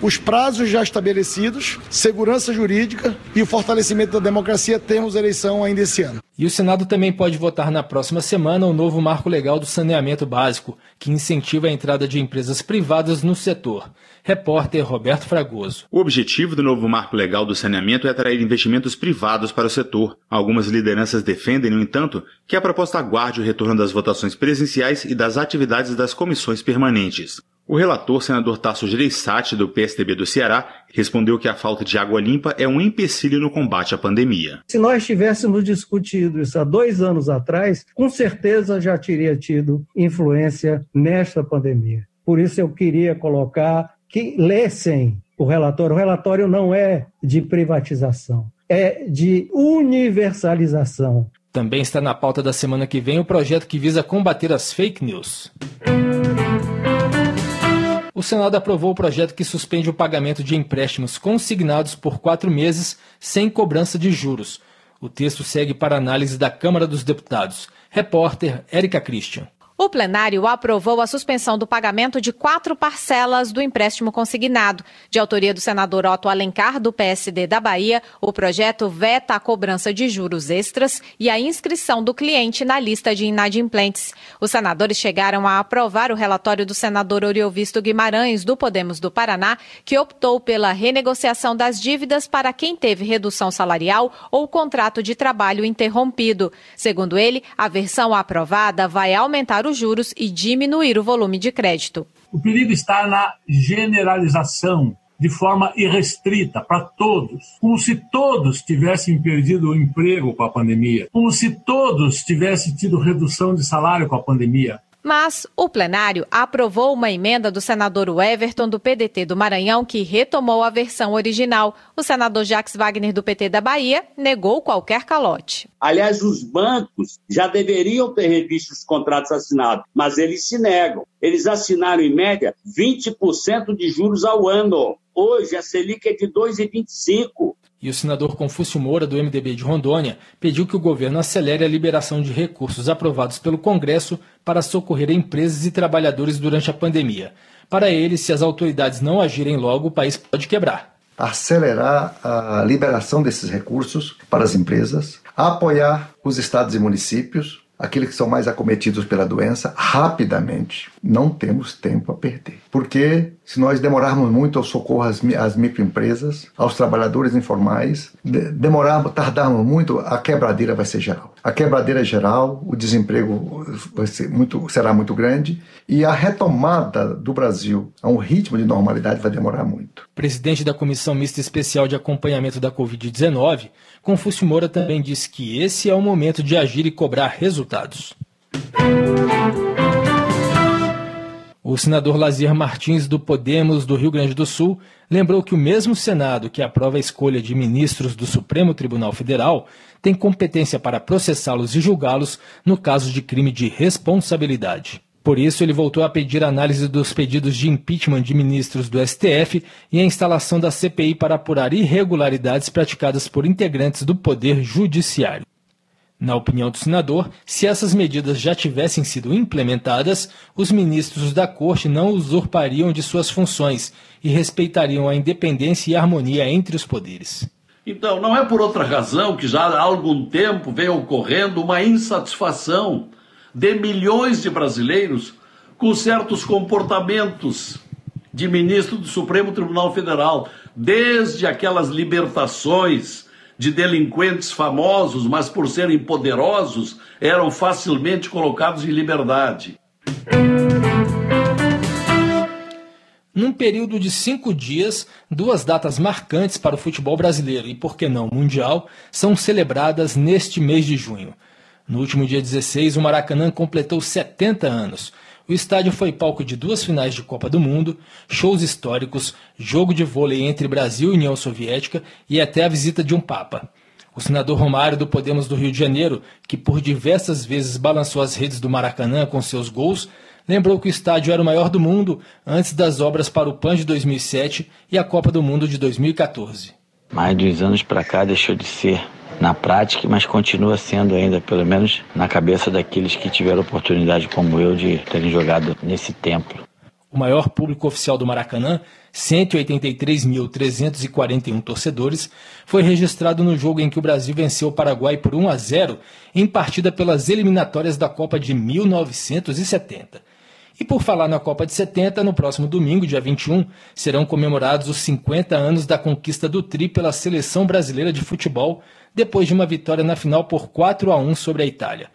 os prazos já estabelecidos, segurança jurídica e o fortalecimento da democracia, temos eleição ainda esse ano. E o Senado também pode votar na próxima semana o novo marco legal do saneamento básico, que incentiva a entrada de empresas privadas no setor. Repórter Roberto Fragoso. O objetivo do novo marco legal do saneamento é atrair investimentos privados para o setor. Algumas lideranças defendem, no entanto, que a proposta aguarde o retorno das votações presenciais e das atividades das comissões permanentes. O relator, senador Tasso Gereissati, do PSDB do Ceará, respondeu que a falta de água limpa é um empecilho no combate à pandemia. Se nós tivéssemos discutido isso há dois anos atrás, com certeza já teria tido influência nesta pandemia. Por isso eu queria colocar que lessem o relatório. O relatório não é de privatização, é de universalização. Também está na pauta da semana que vem o projeto que visa combater as fake news. O Senado aprovou o projeto que suspende o pagamento de empréstimos consignados por quatro meses sem cobrança de juros. O texto segue para análise da Câmara dos Deputados. Repórter Érica Christian. O plenário aprovou a suspensão do pagamento de quatro parcelas do empréstimo consignado. De autoria do senador Otto Alencar, do PSD da Bahia, o projeto veta a cobrança de juros extras e a inscrição do cliente na lista de inadimplentes. Os senadores chegaram a aprovar o relatório do senador Oriovisto Guimarães, do Podemos do Paraná, que optou pela renegociação das dívidas para quem teve redução salarial ou contrato de trabalho interrompido. Segundo ele, a versão aprovada vai aumentar os juros e diminuir o volume de crédito. O perigo está na generalização de forma irrestrita para todos, como se todos tivessem perdido o emprego com a pandemia, como se todos tivessem tido redução de salário com a pandemia. Mas o plenário aprovou uma emenda do senador Everton do PDT do Maranhão que retomou a versão original. O senador Jacques Wagner do PT da Bahia negou qualquer calote. Aliás, os bancos já deveriam ter revisto os contratos assinados, mas eles se negam. Eles assinaram, em média, 20% de juros ao ano. Hoje, a Selic é de 2,25%. E o senador Confúcio Moura, do MDB de Rondônia, pediu que o governo acelere a liberação de recursos aprovados pelo Congresso para socorrer empresas e trabalhadores durante a pandemia. Para ele, se as autoridades não agirem logo, o país pode quebrar. Acelerar a liberação desses recursos para as empresas, apoiar os estados e municípios aqueles que são mais acometidos pela doença rapidamente. Não temos tempo a perder. Porque se nós demorarmos muito ao socorro às, microempresas, aos trabalhadores informais, de, demorarmos, tardarmos muito, a quebradeira vai ser geral. A quebradeira é geral, o desemprego vai ser muito, será muito grande e a retomada do Brasil a um ritmo de normalidade vai demorar muito. Presidente da Comissão Mista Especial de Acompanhamento da Covid-19, Confúcio Moura também disse que esse é o momento de agir e cobrar resultados. O senador Lazier Martins, do Podemos do Rio Grande do Sul, lembrou que o mesmo Senado que aprova a escolha de ministros do Supremo Tribunal Federal tem competência para processá-los e julgá-los no caso de crime de responsabilidade. Por isso, ele voltou a pedir análise dos pedidos de impeachment de ministros do STF e a instalação da CPI para apurar irregularidades praticadas por integrantes do Poder Judiciário. Na opinião do senador, se essas medidas já tivessem sido implementadas, os ministros da Corte não usurpariam de suas funções e respeitariam a independência e a harmonia entre os poderes. Então, não é por outra razão que já há algum tempo vem ocorrendo uma insatisfação de milhões de brasileiros com certos comportamentos de ministro do Supremo Tribunal Federal, desde aquelas libertações de delinquentes famosos, mas por serem poderosos, eram facilmente colocados em liberdade. Num período de cinco dias, duas datas marcantes para o futebol brasileiro e, por que não, mundial, são celebradas neste mês de junho. No último dia 16, o Maracanã completou 70 anos. O estádio foi palco de duas finais de Copa do Mundo, shows históricos, jogo de vôlei entre Brasil e União Soviética e até a visita de um Papa. O senador Romário do Podemos do Rio de Janeiro, que por diversas vezes balançou as redes do Maracanã com seus gols, lembrou que o estádio era o maior do mundo antes das obras para o PAN de 2007 e a Copa do Mundo de 2014. Mais de uns anos para cá deixou de ser na prática, mas continua sendo ainda, pelo menos na cabeça daqueles que tiveram oportunidade, como eu, de terem jogado nesse templo. O maior público oficial do Maracanã, 183.341 torcedores, foi registrado no jogo em que o Brasil venceu o Paraguai por 1 a 0 em partida pelas eliminatórias da Copa de 1970. E por falar na Copa de 70, no próximo domingo, dia 21, serão comemorados os 50 anos da conquista do Tri pela seleção brasileira de futebol, depois de uma vitória na final por 4 a 1 sobre a Itália.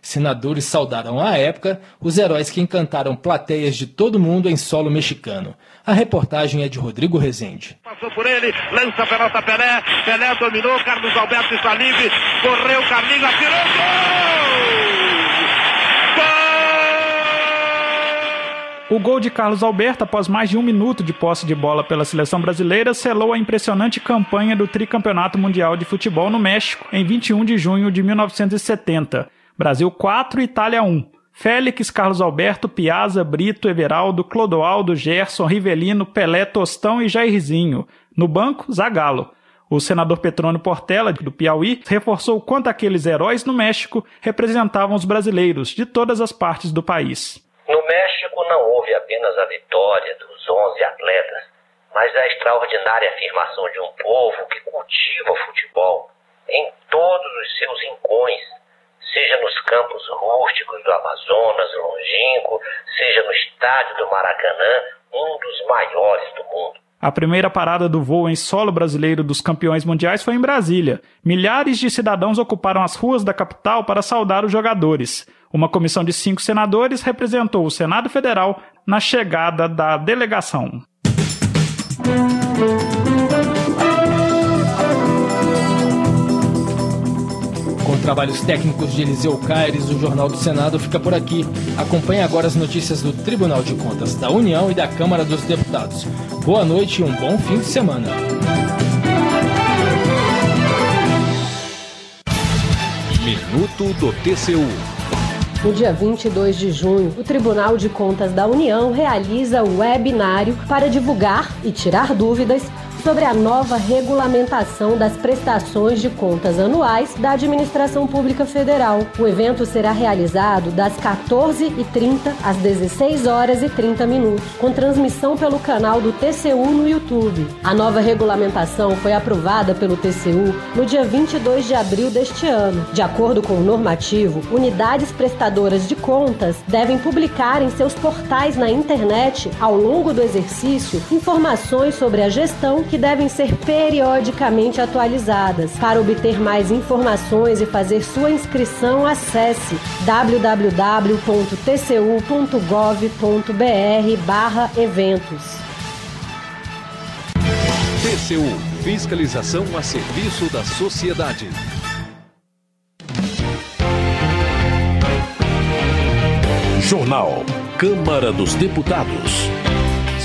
Senadores saudaram à época os heróis que encantaram plateias de todo mundo em solo mexicano. A reportagem é de Rodrigo Rezende. Passou por ele, lança a pelota Pelé, Pelé dominou, Carlos Alberto está livre, correu, Carlinhos atirou, gol! O gol de Carlos Alberto, após mais de um minuto de posse de bola pela seleção brasileira, selou a impressionante campanha do tricampeonato mundial de futebol no México, em 21 de junho de 1970. Brasil 4, Itália 1. Félix, Carlos Alberto, Piazza, Brito, Everaldo, Clodoaldo, Gerson, Rivelino, Pelé, Tostão e Jairzinho. No banco, Zagallo. O senador Petrônio Portela, do Piauí, reforçou quanto aqueles heróis no México representavam os brasileiros de todas as partes do país. No México não houve apenas a vitória dos 11 atletas, mas a extraordinária afirmação de um povo que cultiva o futebol em todos os seus rincões, seja nos campos rústicos do Amazonas longínquo, seja no estádio do Maracanã, um dos maiores do mundo. A primeira parada do voo em solo brasileiro dos campeões mundiais foi em Brasília. Milhares de cidadãos ocuparam as ruas da capital para saudar os jogadores. Uma comissão de cinco senadores representou o Senado Federal na chegada da delegação. Com trabalhos técnicos de Eliseu Caires, o Jornal do Senado fica por aqui. Acompanhe agora as notícias do Tribunal de Contas da União e da Câmara dos Deputados. Boa noite e um bom fim de semana. Minuto do TCU. No dia 22 de junho, o Tribunal de Contas da União realiza o webinário para divulgar e tirar dúvidas sobre a nova regulamentação das prestações de contas anuais da Administração Pública Federal. O evento será realizado das 14h30 às 16 horas e 30 minutos, com transmissão pelo canal do TCU no YouTube. A nova regulamentação foi aprovada pelo TCU no dia 22 de abril deste ano. De acordo com o normativo, unidades prestadoras de contas devem publicar em seus portais na internet, ao longo do exercício, informações sobre a gestão que devem ser periodicamente atualizadas. Para obter mais informações e fazer sua inscrição, acesse www.tcu.gov.br/eventos. TCU Fiscalização a serviço da sociedade. Jornal. Câmara dos Deputados.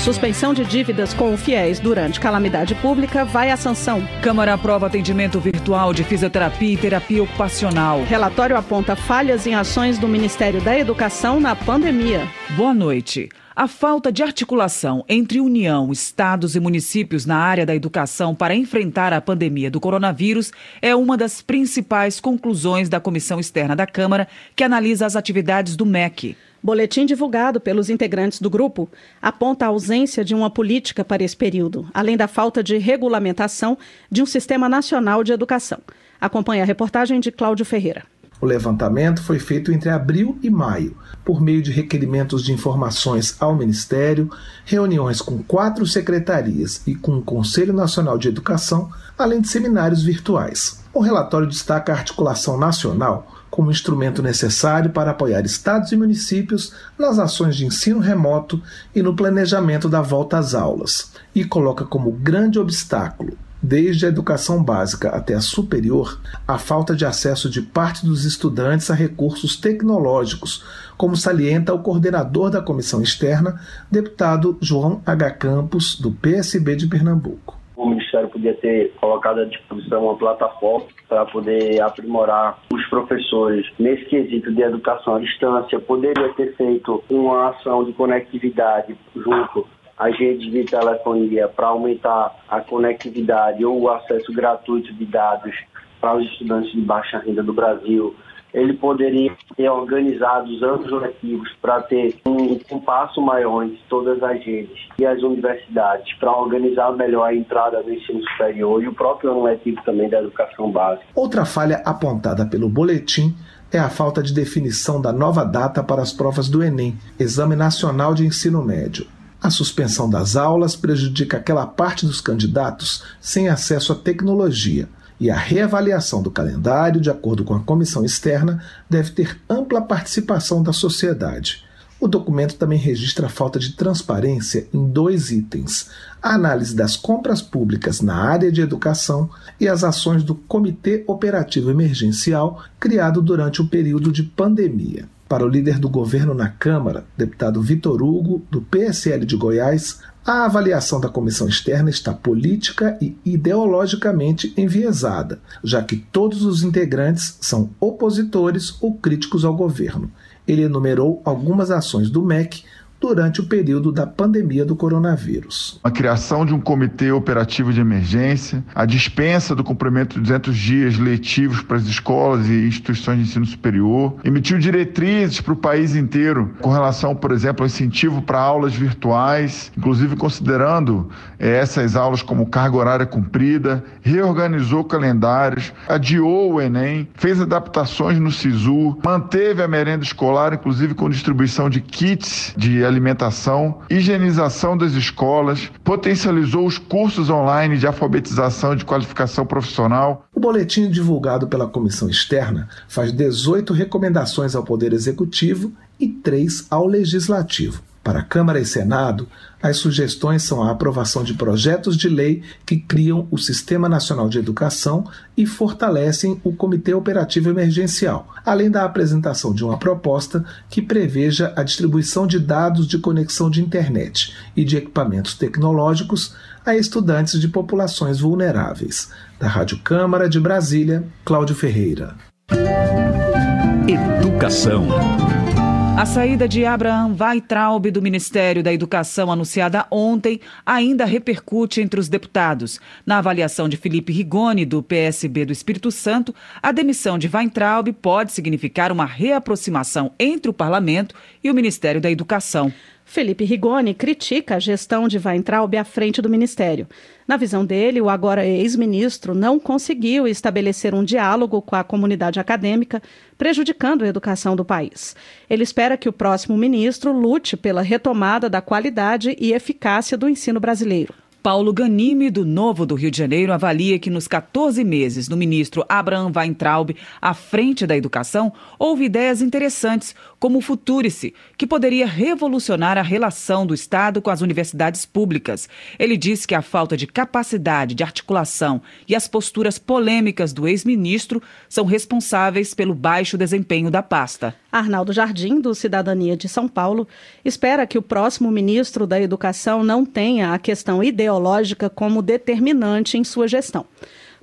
Suspensão de dívidas com fiéis durante calamidade pública vai à sanção. Câmara aprova atendimento virtual de fisioterapia e terapia ocupacional. Relatório aponta falhas em ações do Ministério da Educação na pandemia. Boa noite. A falta de articulação entre União, estados e municípios na área da educação para enfrentar a pandemia do coronavírus é uma das principais conclusões da Comissão Externa da Câmara, que analisa as atividades do MEC. Boletim divulgado pelos integrantes do grupo aponta a ausência de uma política para esse período, além da falta de regulamentação de um sistema nacional de educação. Acompanhe a reportagem de Cláudio Ferreira. O levantamento foi feito entre abril e maio, por meio de requerimentos de informações ao Ministério, reuniões com quatro secretarias e com o Conselho Nacional de Educação, além de seminários virtuais. O relatório destaca a articulação nacional como instrumento necessário para apoiar estados e municípios nas ações de ensino remoto e no planejamento da volta às aulas, e coloca como grande obstáculo desde a educação básica até a superior, a falta de acesso de parte dos estudantes a recursos tecnológicos, como salienta o coordenador da comissão externa, deputado João H. Campos, do PSB de Pernambuco. O Ministério podia ter colocado à disposição uma plataforma para poder aprimorar os professores nesse quesito de educação à distância, poderia ter feito uma ação de conectividade junto as redes de telefonia para aumentar a conectividade ou o acesso gratuito de dados para os estudantes de baixa renda do Brasil. Ele poderia ter organizado os anos letivos para ter um compasso maior entre todas as redes e as universidades, para organizar melhor a entrada do ensino superior e o próprio ano letivo também da educação básica. Outra falha apontada pelo boletim é a falta de definição da nova data para as provas do Enem, Exame Nacional de Ensino Médio. A suspensão das aulas prejudica aquela parte dos candidatos sem acesso à tecnologia, e a reavaliação do calendário, de acordo com a comissão externa, deve ter ampla participação da sociedade. O documento também registra a falta de transparência em dois itens: a análise das compras públicas na área de educação e as ações do Comitê Operativo Emergencial criado durante o período de pandemia. Para o líder do governo na Câmara, deputado Vitor Hugo, do PSL de Goiás, a avaliação da comissão externa está política e ideologicamente enviesada, já que todos os integrantes são opositores ou críticos ao governo. Ele enumerou algumas ações do MEC durante o período da pandemia do coronavírus. A criação de um comitê operativo de emergência, a dispensa do cumprimento de 200 dias letivos para as escolas e instituições de ensino superior, emitiu diretrizes para o país inteiro com relação, por exemplo, ao incentivo para aulas virtuais, inclusive considerando eh, essas aulas como carga horária cumprida, reorganizou calendários, adiou o Enem, fez adaptações no SISU, manteve a merenda escolar, inclusive com distribuição de kits de alimentação, higienização das escolas, potencializou os cursos online de alfabetização e de qualificação profissional. O boletim divulgado pela comissão externa faz 18 recomendações ao Poder Executivo e 3 ao Legislativo. Para Câmara e Senado, as sugestões são a aprovação de projetos de lei que criam o Sistema Nacional de Educação e fortalecem o Comitê Operativo Emergencial, além da apresentação de uma proposta que preveja a distribuição de dados de conexão de internet e de equipamentos tecnológicos a estudantes de populações vulneráveis. Da Rádio Câmara de Brasília, Cláudio Ferreira. Educação. A saída de Abraham Weitraub do Ministério da Educação, anunciada ontem, ainda repercute entre os deputados. Na avaliação de Felipe Rigoni, do PSB do Espírito Santo, a demissão de Weintraub pode significar uma reaproximação entre o parlamento e o Ministério da Educação. Felipe Rigoni critica a gestão de Weintraub à frente do ministério. Na visão dele, o agora ex-ministro não conseguiu estabelecer um diálogo com a comunidade acadêmica, prejudicando a educação do país. Ele espera que o próximo ministro lute pela retomada da qualidade e eficácia do ensino brasileiro. Paulo Ganime, do Novo do Rio de Janeiro, avalia que nos 14 meses do ministro Abraham Weintraub à frente da educação, houve ideias interessantes, como o Futurice, que poderia revolucionar a relação do Estado com as universidades públicas. Ele disse que a falta de capacidade de articulação e as posturas polêmicas do ex-ministro são responsáveis pelo baixo desempenho da pasta. Arnaldo Jardim, do Cidadania de São Paulo, espera que o próximo ministro da Educação não tenha a questão ideológica como determinante em sua gestão.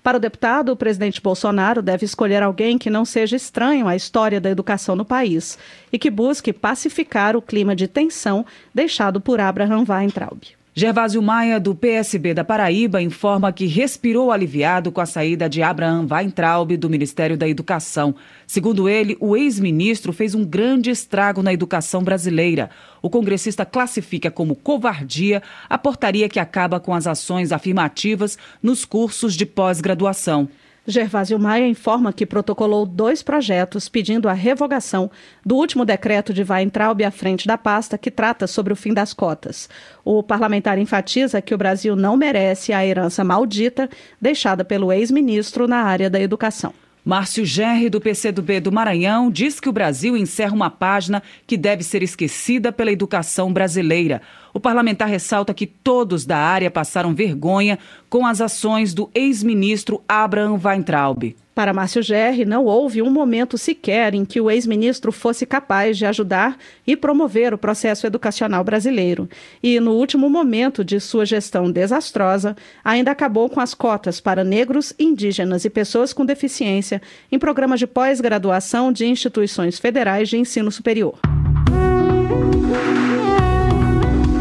Para o deputado, o presidente Bolsonaro deve escolher alguém que não seja estranho à história da educação no país e que busque pacificar o clima de tensão deixado por Abraham Weintraub. Gervásio Maia, do PSB da Paraíba, informa que respirou aliviado com a saída de Abraham Weintraub do Ministério da Educação. Segundo ele, o ex-ministro fez um grande estrago na educação brasileira. O congressista classifica como covardia a portaria que acaba com as ações afirmativas nos cursos de pós-graduação. Gervásio Maia informa que protocolou dois projetos pedindo a revogação do último decreto de Weintraub à frente da pasta que trata sobre o fim das cotas. O parlamentar enfatiza que o Brasil não merece a herança maldita deixada pelo ex-ministro na área da educação. Márcio Gerri, do PCdoB do Maranhão, diz que o Brasil encerra uma página que deve ser esquecida pela educação brasileira. O parlamentar ressalta que todos da área passaram vergonha com as ações do ex-ministro Abraham Weintraub. Para Márcio Gerri, não houve um momento sequer em que o ex-ministro fosse capaz de ajudar e promover o processo educacional brasileiro. E, no último momento de sua gestão desastrosa, ainda acabou com as cotas para negros, indígenas e pessoas com deficiência em programas de pós-graduação de instituições federais de ensino superior.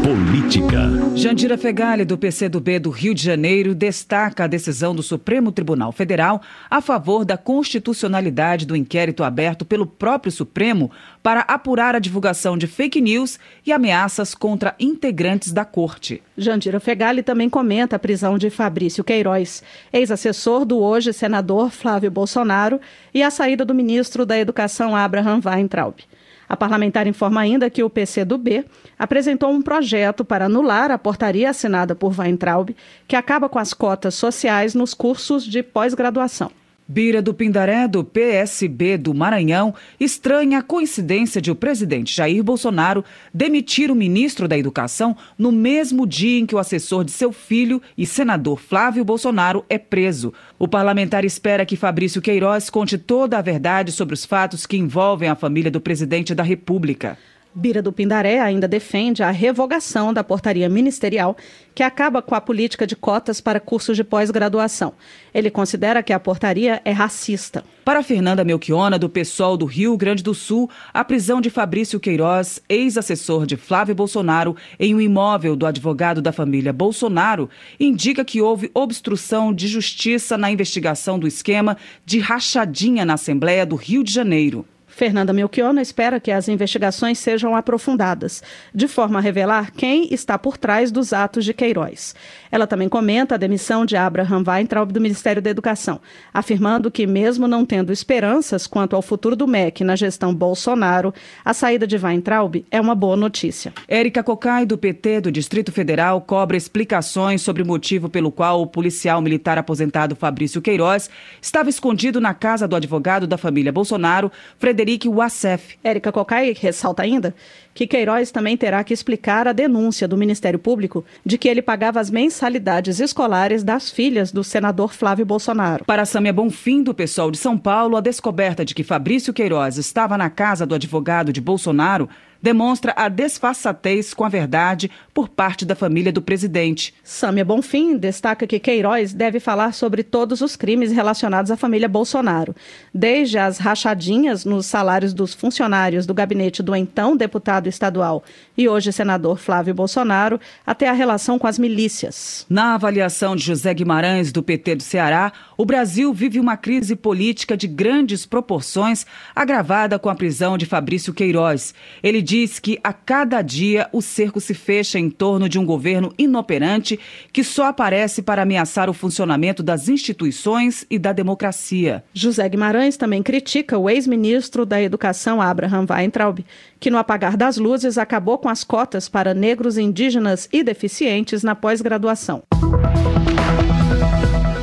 Política. Jandira Fegali, do PCdoB do Rio de Janeiro, destaca a decisão do Supremo Tribunal Federal a favor da constitucionalidade do inquérito aberto pelo próprio Supremo para apurar a divulgação de fake news e ameaças contra integrantes da corte. Jandira Fegali também comenta a prisão de Fabrício Queiroz, ex-assessor do hoje senador Flávio Bolsonaro, e a saída do ministro da Educação Abraham Weintraub. A parlamentar informa ainda que o PCdoB apresentou um projeto para anular a portaria assinada por Weintraub, que acaba com as cotas sociais nos cursos de pós-graduação. Bira do Pindaré, do PSB do Maranhão, estranha a coincidência de o presidente Jair Bolsonaro demitir o ministro da Educação no mesmo dia em que o assessor de seu filho e senador Flávio Bolsonaro é preso. O parlamentar espera que Fabrício Queiroz conte toda a verdade sobre os fatos que envolvem a família do presidente da República. Bira do Pindaré ainda defende a revogação da portaria ministerial que acaba com a política de cotas para cursos de pós-graduação. Ele considera que a portaria é racista. Para Fernanda Melchiona, do PSOL do Rio Grande do Sul, a prisão de Fabrício Queiroz, ex-assessor de Flávio Bolsonaro, em um imóvel do advogado da família Bolsonaro, indica que houve obstrução de justiça na investigação do esquema de rachadinha na Assembleia do Rio de Janeiro. Fernanda Melchiona espera que as investigações sejam aprofundadas, de forma a revelar quem está por trás dos atos de Queiroz. Ela também comenta a demissão de Abraham Weintraub do Ministério da Educação, afirmando que, mesmo não tendo esperanças quanto ao futuro do MEC na gestão Bolsonaro, a saída de Weintraub é uma boa notícia. Érica Cocai, do PT do Distrito Federal, cobra explicações sobre o motivo pelo qual o policial militar aposentado Fabrício Queiroz estava escondido na casa do advogado da família Bolsonaro, Frederico Frederic Wassef. Érica Cocai ressalta ainda que Queiroz também terá que explicar a denúncia do Ministério Público de que ele pagava as mensalidades escolares das filhas do senador Flávio Bolsonaro. Para Samia Bonfim, do pessoal de São Paulo, a descoberta de que Fabrício Queiroz estava na casa do advogado de Bolsonaro demonstra a desfaçatez com a verdade por parte da família do presidente. Sâmia Bonfim destaca que Queiroz deve falar sobre todos os crimes relacionados à família Bolsonaro, desde as rachadinhas nos salários dos funcionários do gabinete do então deputado estadual e hoje senador Flávio Bolsonaro, até a relação com as milícias. Na avaliação de José Guimarães, do PT do Ceará, o Brasil vive uma crise política de grandes proporções, agravada com a prisão de Fabrício Queiroz. Ele diz que a cada dia o cerco se fecha em torno de um governo inoperante que só aparece para ameaçar o funcionamento das instituições e da democracia. José Guimarães também critica o ex-ministro da Educação, Abraham Weintraub, que no apagar das luzes acabou com as cotas para negros, indígenas e deficientes na pós-graduação.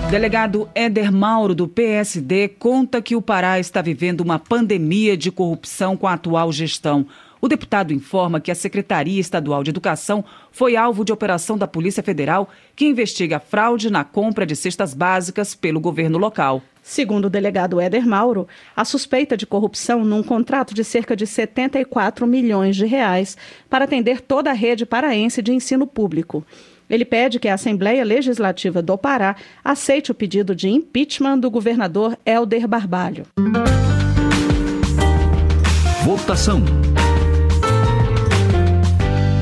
Delegado Éder Mauro, do PSD, conta que o Pará está vivendo uma pandemia de corrupção com a atual gestão. O deputado informa que a Secretaria Estadual de Educação foi alvo de operação da Polícia Federal, que investiga fraude na compra de cestas básicas pelo governo local. Segundo o delegado Éder Mauro, a suspeita de corrupção num contrato de cerca de 74 milhões de reais para atender toda a rede paraense de ensino público. Ele pede que a Assembleia Legislativa do Pará aceite o pedido de impeachment do governador Helder Barbalho. Votação.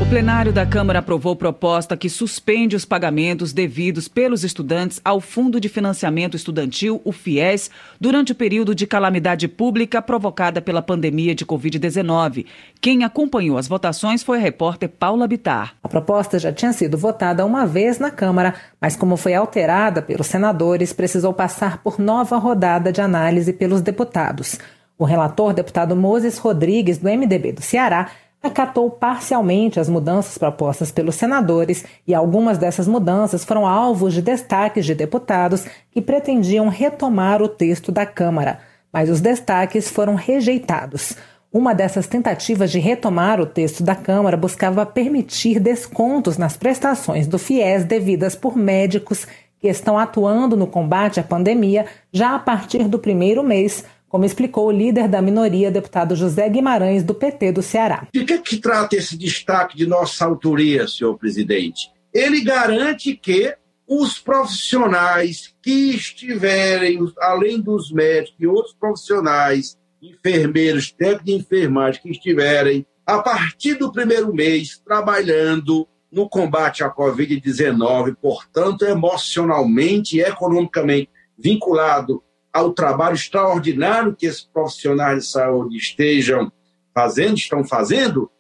O plenário da Câmara aprovou proposta que suspende os pagamentos devidos pelos estudantes ao Fundo de Financiamento Estudantil, o FIES, durante o período de calamidade pública provocada pela pandemia de Covid-19. Quem acompanhou as votações foi a repórter Paula Bitar. A proposta já tinha sido votada uma vez na Câmara, mas como foi alterada pelos senadores, precisou passar por nova rodada de análise pelos deputados. O relator, deputado Moses Rodrigues, do MDB do Ceará, acatou parcialmente as mudanças propostas pelos senadores e algumas dessas mudanças foram alvos de destaques de deputados que pretendiam retomar o texto da Câmara, mas os destaques foram rejeitados. Uma dessas tentativas de retomar o texto da Câmara buscava permitir descontos nas prestações do FIES devidas por médicos que estão atuando no combate à pandemia já a partir do primeiro mês, como explicou o líder da minoria, deputado José Guimarães, do PT do Ceará. De que, que trata esse destaque de nossa autoria, senhor presidente? Ele garante que os profissionais que estiverem, além dos médicos e outros profissionais, enfermeiros, técnicos de enfermagem que estiverem, a partir do primeiro mês, trabalhando no combate à Covid-19, portanto, emocionalmente e economicamente vinculado ao trabalho extraordinário que esses profissionais de saúde estejam fazendo, estão fazendo,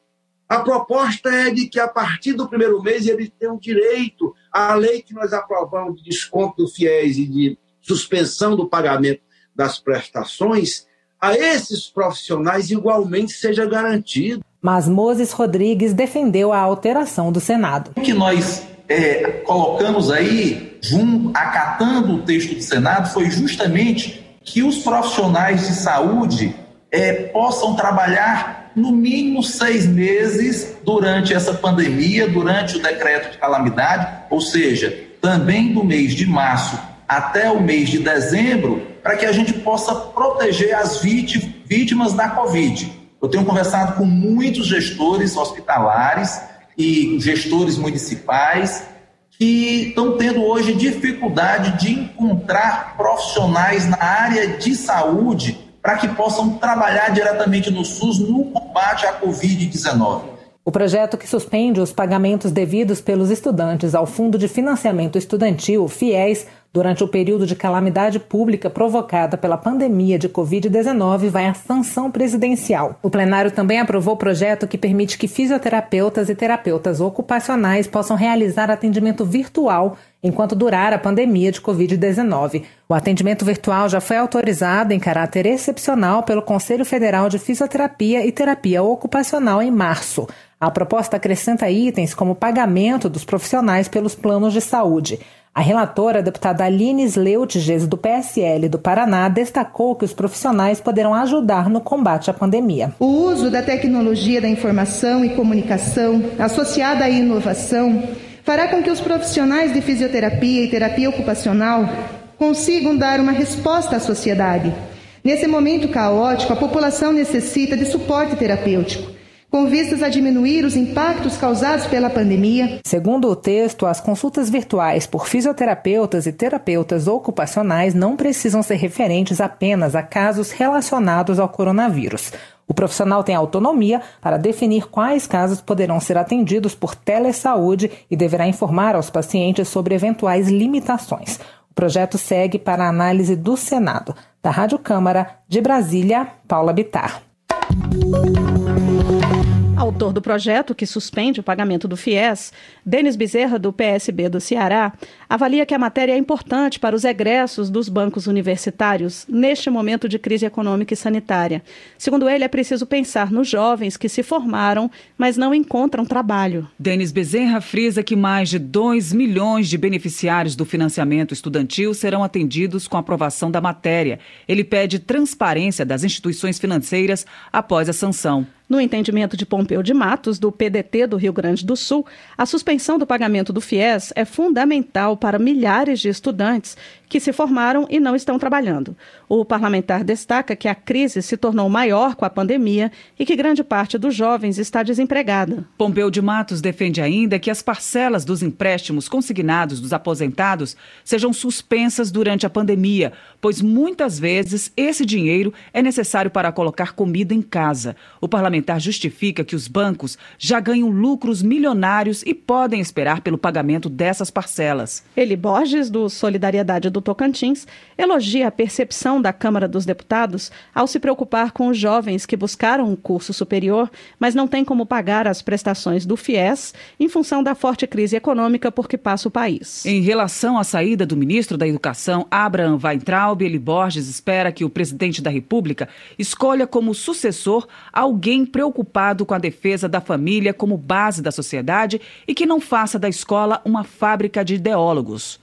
a proposta é de que a partir do primeiro mês eles tenham direito à lei que nós aprovamos de desconto do FIES e de suspensão do pagamento das prestações, a esses profissionais igualmente seja garantido. Mas Moses Rodrigues defendeu a alteração do Senado. O que nós é, colocamos aí, jun, acatando o texto do Senado, foi justamente que os profissionais de saúde é, possam trabalhar no mínimo seis meses durante essa pandemia, durante o decreto de calamidade, ou seja, também do mês de março até o mês de dezembro, para que a gente possa proteger as vítimas da Covid. Eu tenho conversado com muitos gestores hospitalares e gestores municipais que estão tendo hoje dificuldade de encontrar profissionais na área de saúde para que possam trabalhar diretamente no SUS no combate à Covid-19. O projeto que suspende os pagamentos devidos pelos estudantes ao Fundo de Financiamento Estudantil, FIES, durante o período de calamidade pública provocada pela pandemia de Covid-19 vai à sanção presidencial. O plenário também aprovou o projeto que permite que fisioterapeutas e terapeutas ocupacionais possam realizar atendimento virtual enquanto durar a pandemia de Covid-19. O atendimento virtual já foi autorizado em caráter excepcional pelo Conselho Federal de Fisioterapia e Terapia Ocupacional em março. A proposta acrescenta itens como pagamento dos profissionais pelos planos de saúde. A relatora, a deputada Aline Sleutges, do PSL do Paraná, destacou que os profissionais poderão ajudar no combate à pandemia. O uso da tecnologia da informação e comunicação, associada à inovação, fará com que os profissionais de fisioterapia e terapia ocupacional consigam dar uma resposta à sociedade. Nesse momento caótico, a população necessita de suporte terapêutico com vistas a diminuir os impactos causados pela pandemia. Segundo o texto, as consultas virtuais por fisioterapeutas e terapeutas ocupacionais não precisam ser referentes apenas a casos relacionados ao coronavírus. O profissional tem autonomia para definir quais casos poderão ser atendidos por telesaúde e deverá informar aos pacientes sobre eventuais limitações. O projeto segue para a análise do Senado. Da Rádio Câmara, de Brasília, Paula Bitar. Thank you. Autor do projeto que suspende o pagamento do FIES, Denis Bezerra, do PSB do Ceará, avalia que a matéria é importante para os egressos dos bancos universitários neste momento de crise econômica e sanitária. Segundo ele, é preciso pensar nos jovens que se formaram, mas não encontram trabalho. Denis Bezerra frisa que mais de 2 milhões de beneficiários do financiamento estudantil serão atendidos com a aprovação da matéria. Ele pede transparência das instituições financeiras após a sanção. No entendimento de Pompeu de Matos, do PDT do Rio Grande do Sul, a suspensão do pagamento do FIES é fundamental para milhares de estudantes que se formaram e não estão trabalhando. O parlamentar destaca que a crise se tornou maior com a pandemia e que grande parte dos jovens está desempregada. Pompeu de Matos defende ainda que as parcelas dos empréstimos consignados dos aposentados sejam suspensas durante a pandemia, pois muitas vezes esse dinheiro é necessário para colocar comida em casa. O parlamentar justifica que os bancos já ganham lucros milionários e podem esperar pelo pagamento dessas parcelas. Eli Borges, do Solidariedade do Tocantins, elogia a percepção da Câmara dos Deputados ao se preocupar com os jovens que buscaram um curso superior, mas não têm como pagar as prestações do FIES em função da forte crise econômica por que passa o país. Em relação à saída do ministro da Educação, Abraham Weintraub, ele Borges espera que o presidente da República escolha como sucessor alguém preocupado com a defesa da família como base da sociedade e que não faça da escola uma fábrica de ideólogos.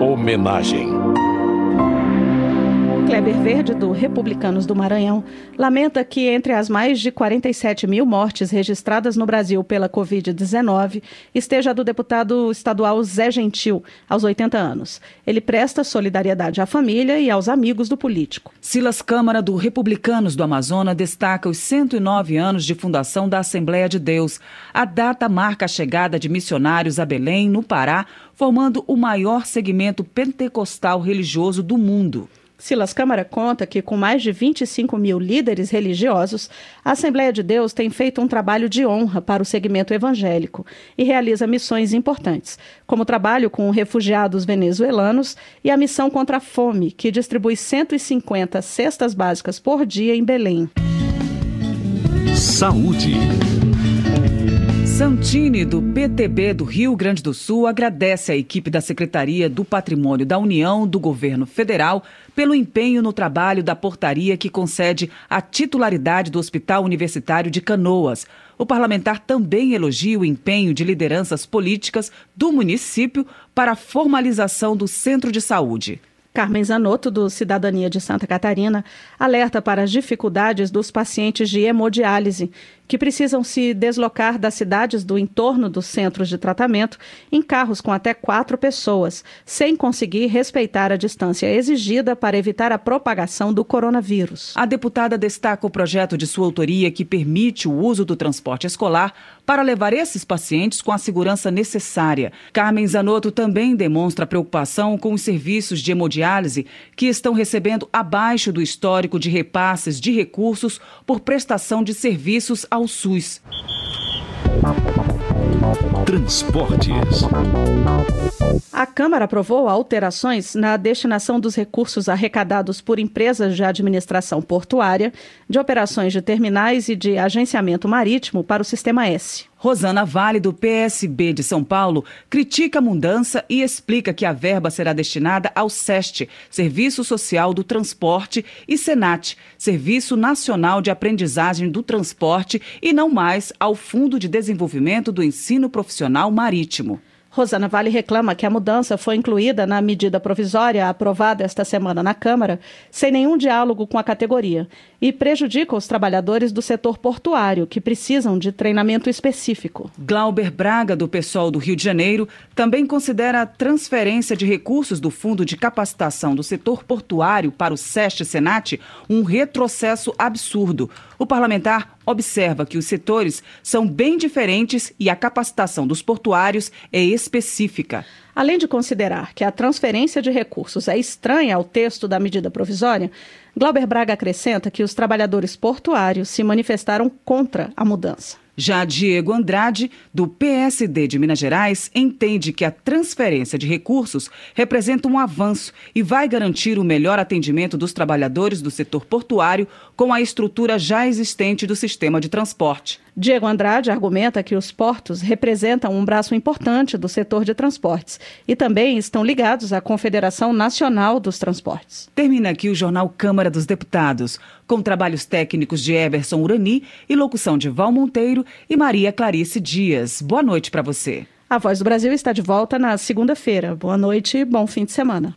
Homenagem. Kleber Verde, do Republicanos do Maranhão, lamenta que entre as mais de 47 mil mortes registradas no Brasil pela Covid-19 esteja a do deputado estadual Zé Gentil, aos 80 anos. Ele presta solidariedade à família e aos amigos do político. Silas Câmara, do Republicanos do Amazonas, destaca os 109 anos de fundação da Assembleia de Deus. A data marca a chegada de missionários a Belém, no Pará, formando o maior segmento pentecostal religioso do mundo. Silas Câmara conta que, com mais de 25 mil líderes religiosos, a Assembleia de Deus tem feito um trabalho de honra para o segmento evangélico e realiza missões importantes, como o trabalho com refugiados venezuelanos e a missão contra a fome, que distribui 150 cestas básicas por dia em Belém. Saúde. Santini, do PTB do Rio Grande do Sul, agradece à equipe da Secretaria do Patrimônio da União do Governo Federal pelo empenho no trabalho da portaria que concede a titularidade do Hospital Universitário de Canoas. O parlamentar também elogia o empenho de lideranças políticas do município para a formalização do centro de saúde. Carmen Zanotto, do Cidadania de Santa Catarina, alerta para as dificuldades dos pacientes de hemodiálise, que precisam se deslocar das cidades do entorno dos centros de tratamento em carros com até quatro pessoas, sem conseguir respeitar a distância exigida para evitar a propagação do coronavírus. A deputada destaca o projeto de sua autoria que permite o uso do transporte escolar para levar esses pacientes com a segurança necessária. Carmen Zanotto também demonstra preocupação com os serviços de hemodiálise que estão recebendo abaixo do histórico de repasses de recursos por prestação de serviços ao SUS. Transportes. A Câmara aprovou alterações na destinação dos recursos arrecadados por empresas de administração portuária, de operações de terminais e de agenciamento marítimo para o Sistema S. Rosana Vale, do PSB de São Paulo, critica a mudança e explica que a verba será destinada ao SEST, Serviço Social do Transporte, e SENAT, Serviço Nacional de Aprendizagem do Transporte, e não mais ao Fundo de Desenvolvimento do Ensino Profissional Marítimo. Rosana Vale reclama que a mudança foi incluída na medida provisória aprovada esta semana na Câmara, sem nenhum diálogo com a categoria. E prejudica os trabalhadores do setor portuário, que precisam de treinamento específico. Glauber Braga, do PSOL do Rio de Janeiro, também considera a transferência de recursos do Fundo de Capacitação do Setor Portuário para o SEST-SENAT um retrocesso absurdo. O parlamentar observa que os setores são bem diferentes e a capacitação dos portuários é específica. Além de considerar que a transferência de recursos é estranha ao texto da medida provisória, Glauber Braga acrescenta que os trabalhadores portuários se manifestaram contra a mudança. Já Diego Andrade, do PSD de Minas Gerais, entende que a transferência de recursos representa um avanço e vai garantir o melhor atendimento dos trabalhadores do setor portuário com a estrutura já existente do sistema de transporte. Diego Andrade argumenta que os portos representam um braço importante do setor de transportes e também estão ligados à Confederação Nacional dos Transportes. Termina aqui o jornal Câmara dos Deputados, com trabalhos técnicos de Everson Urani e locução de Val Monteiro e Maria Clarice Dias. Boa noite para você. A Voz do Brasil está de volta na segunda-feira. Boa noite e bom fim de semana.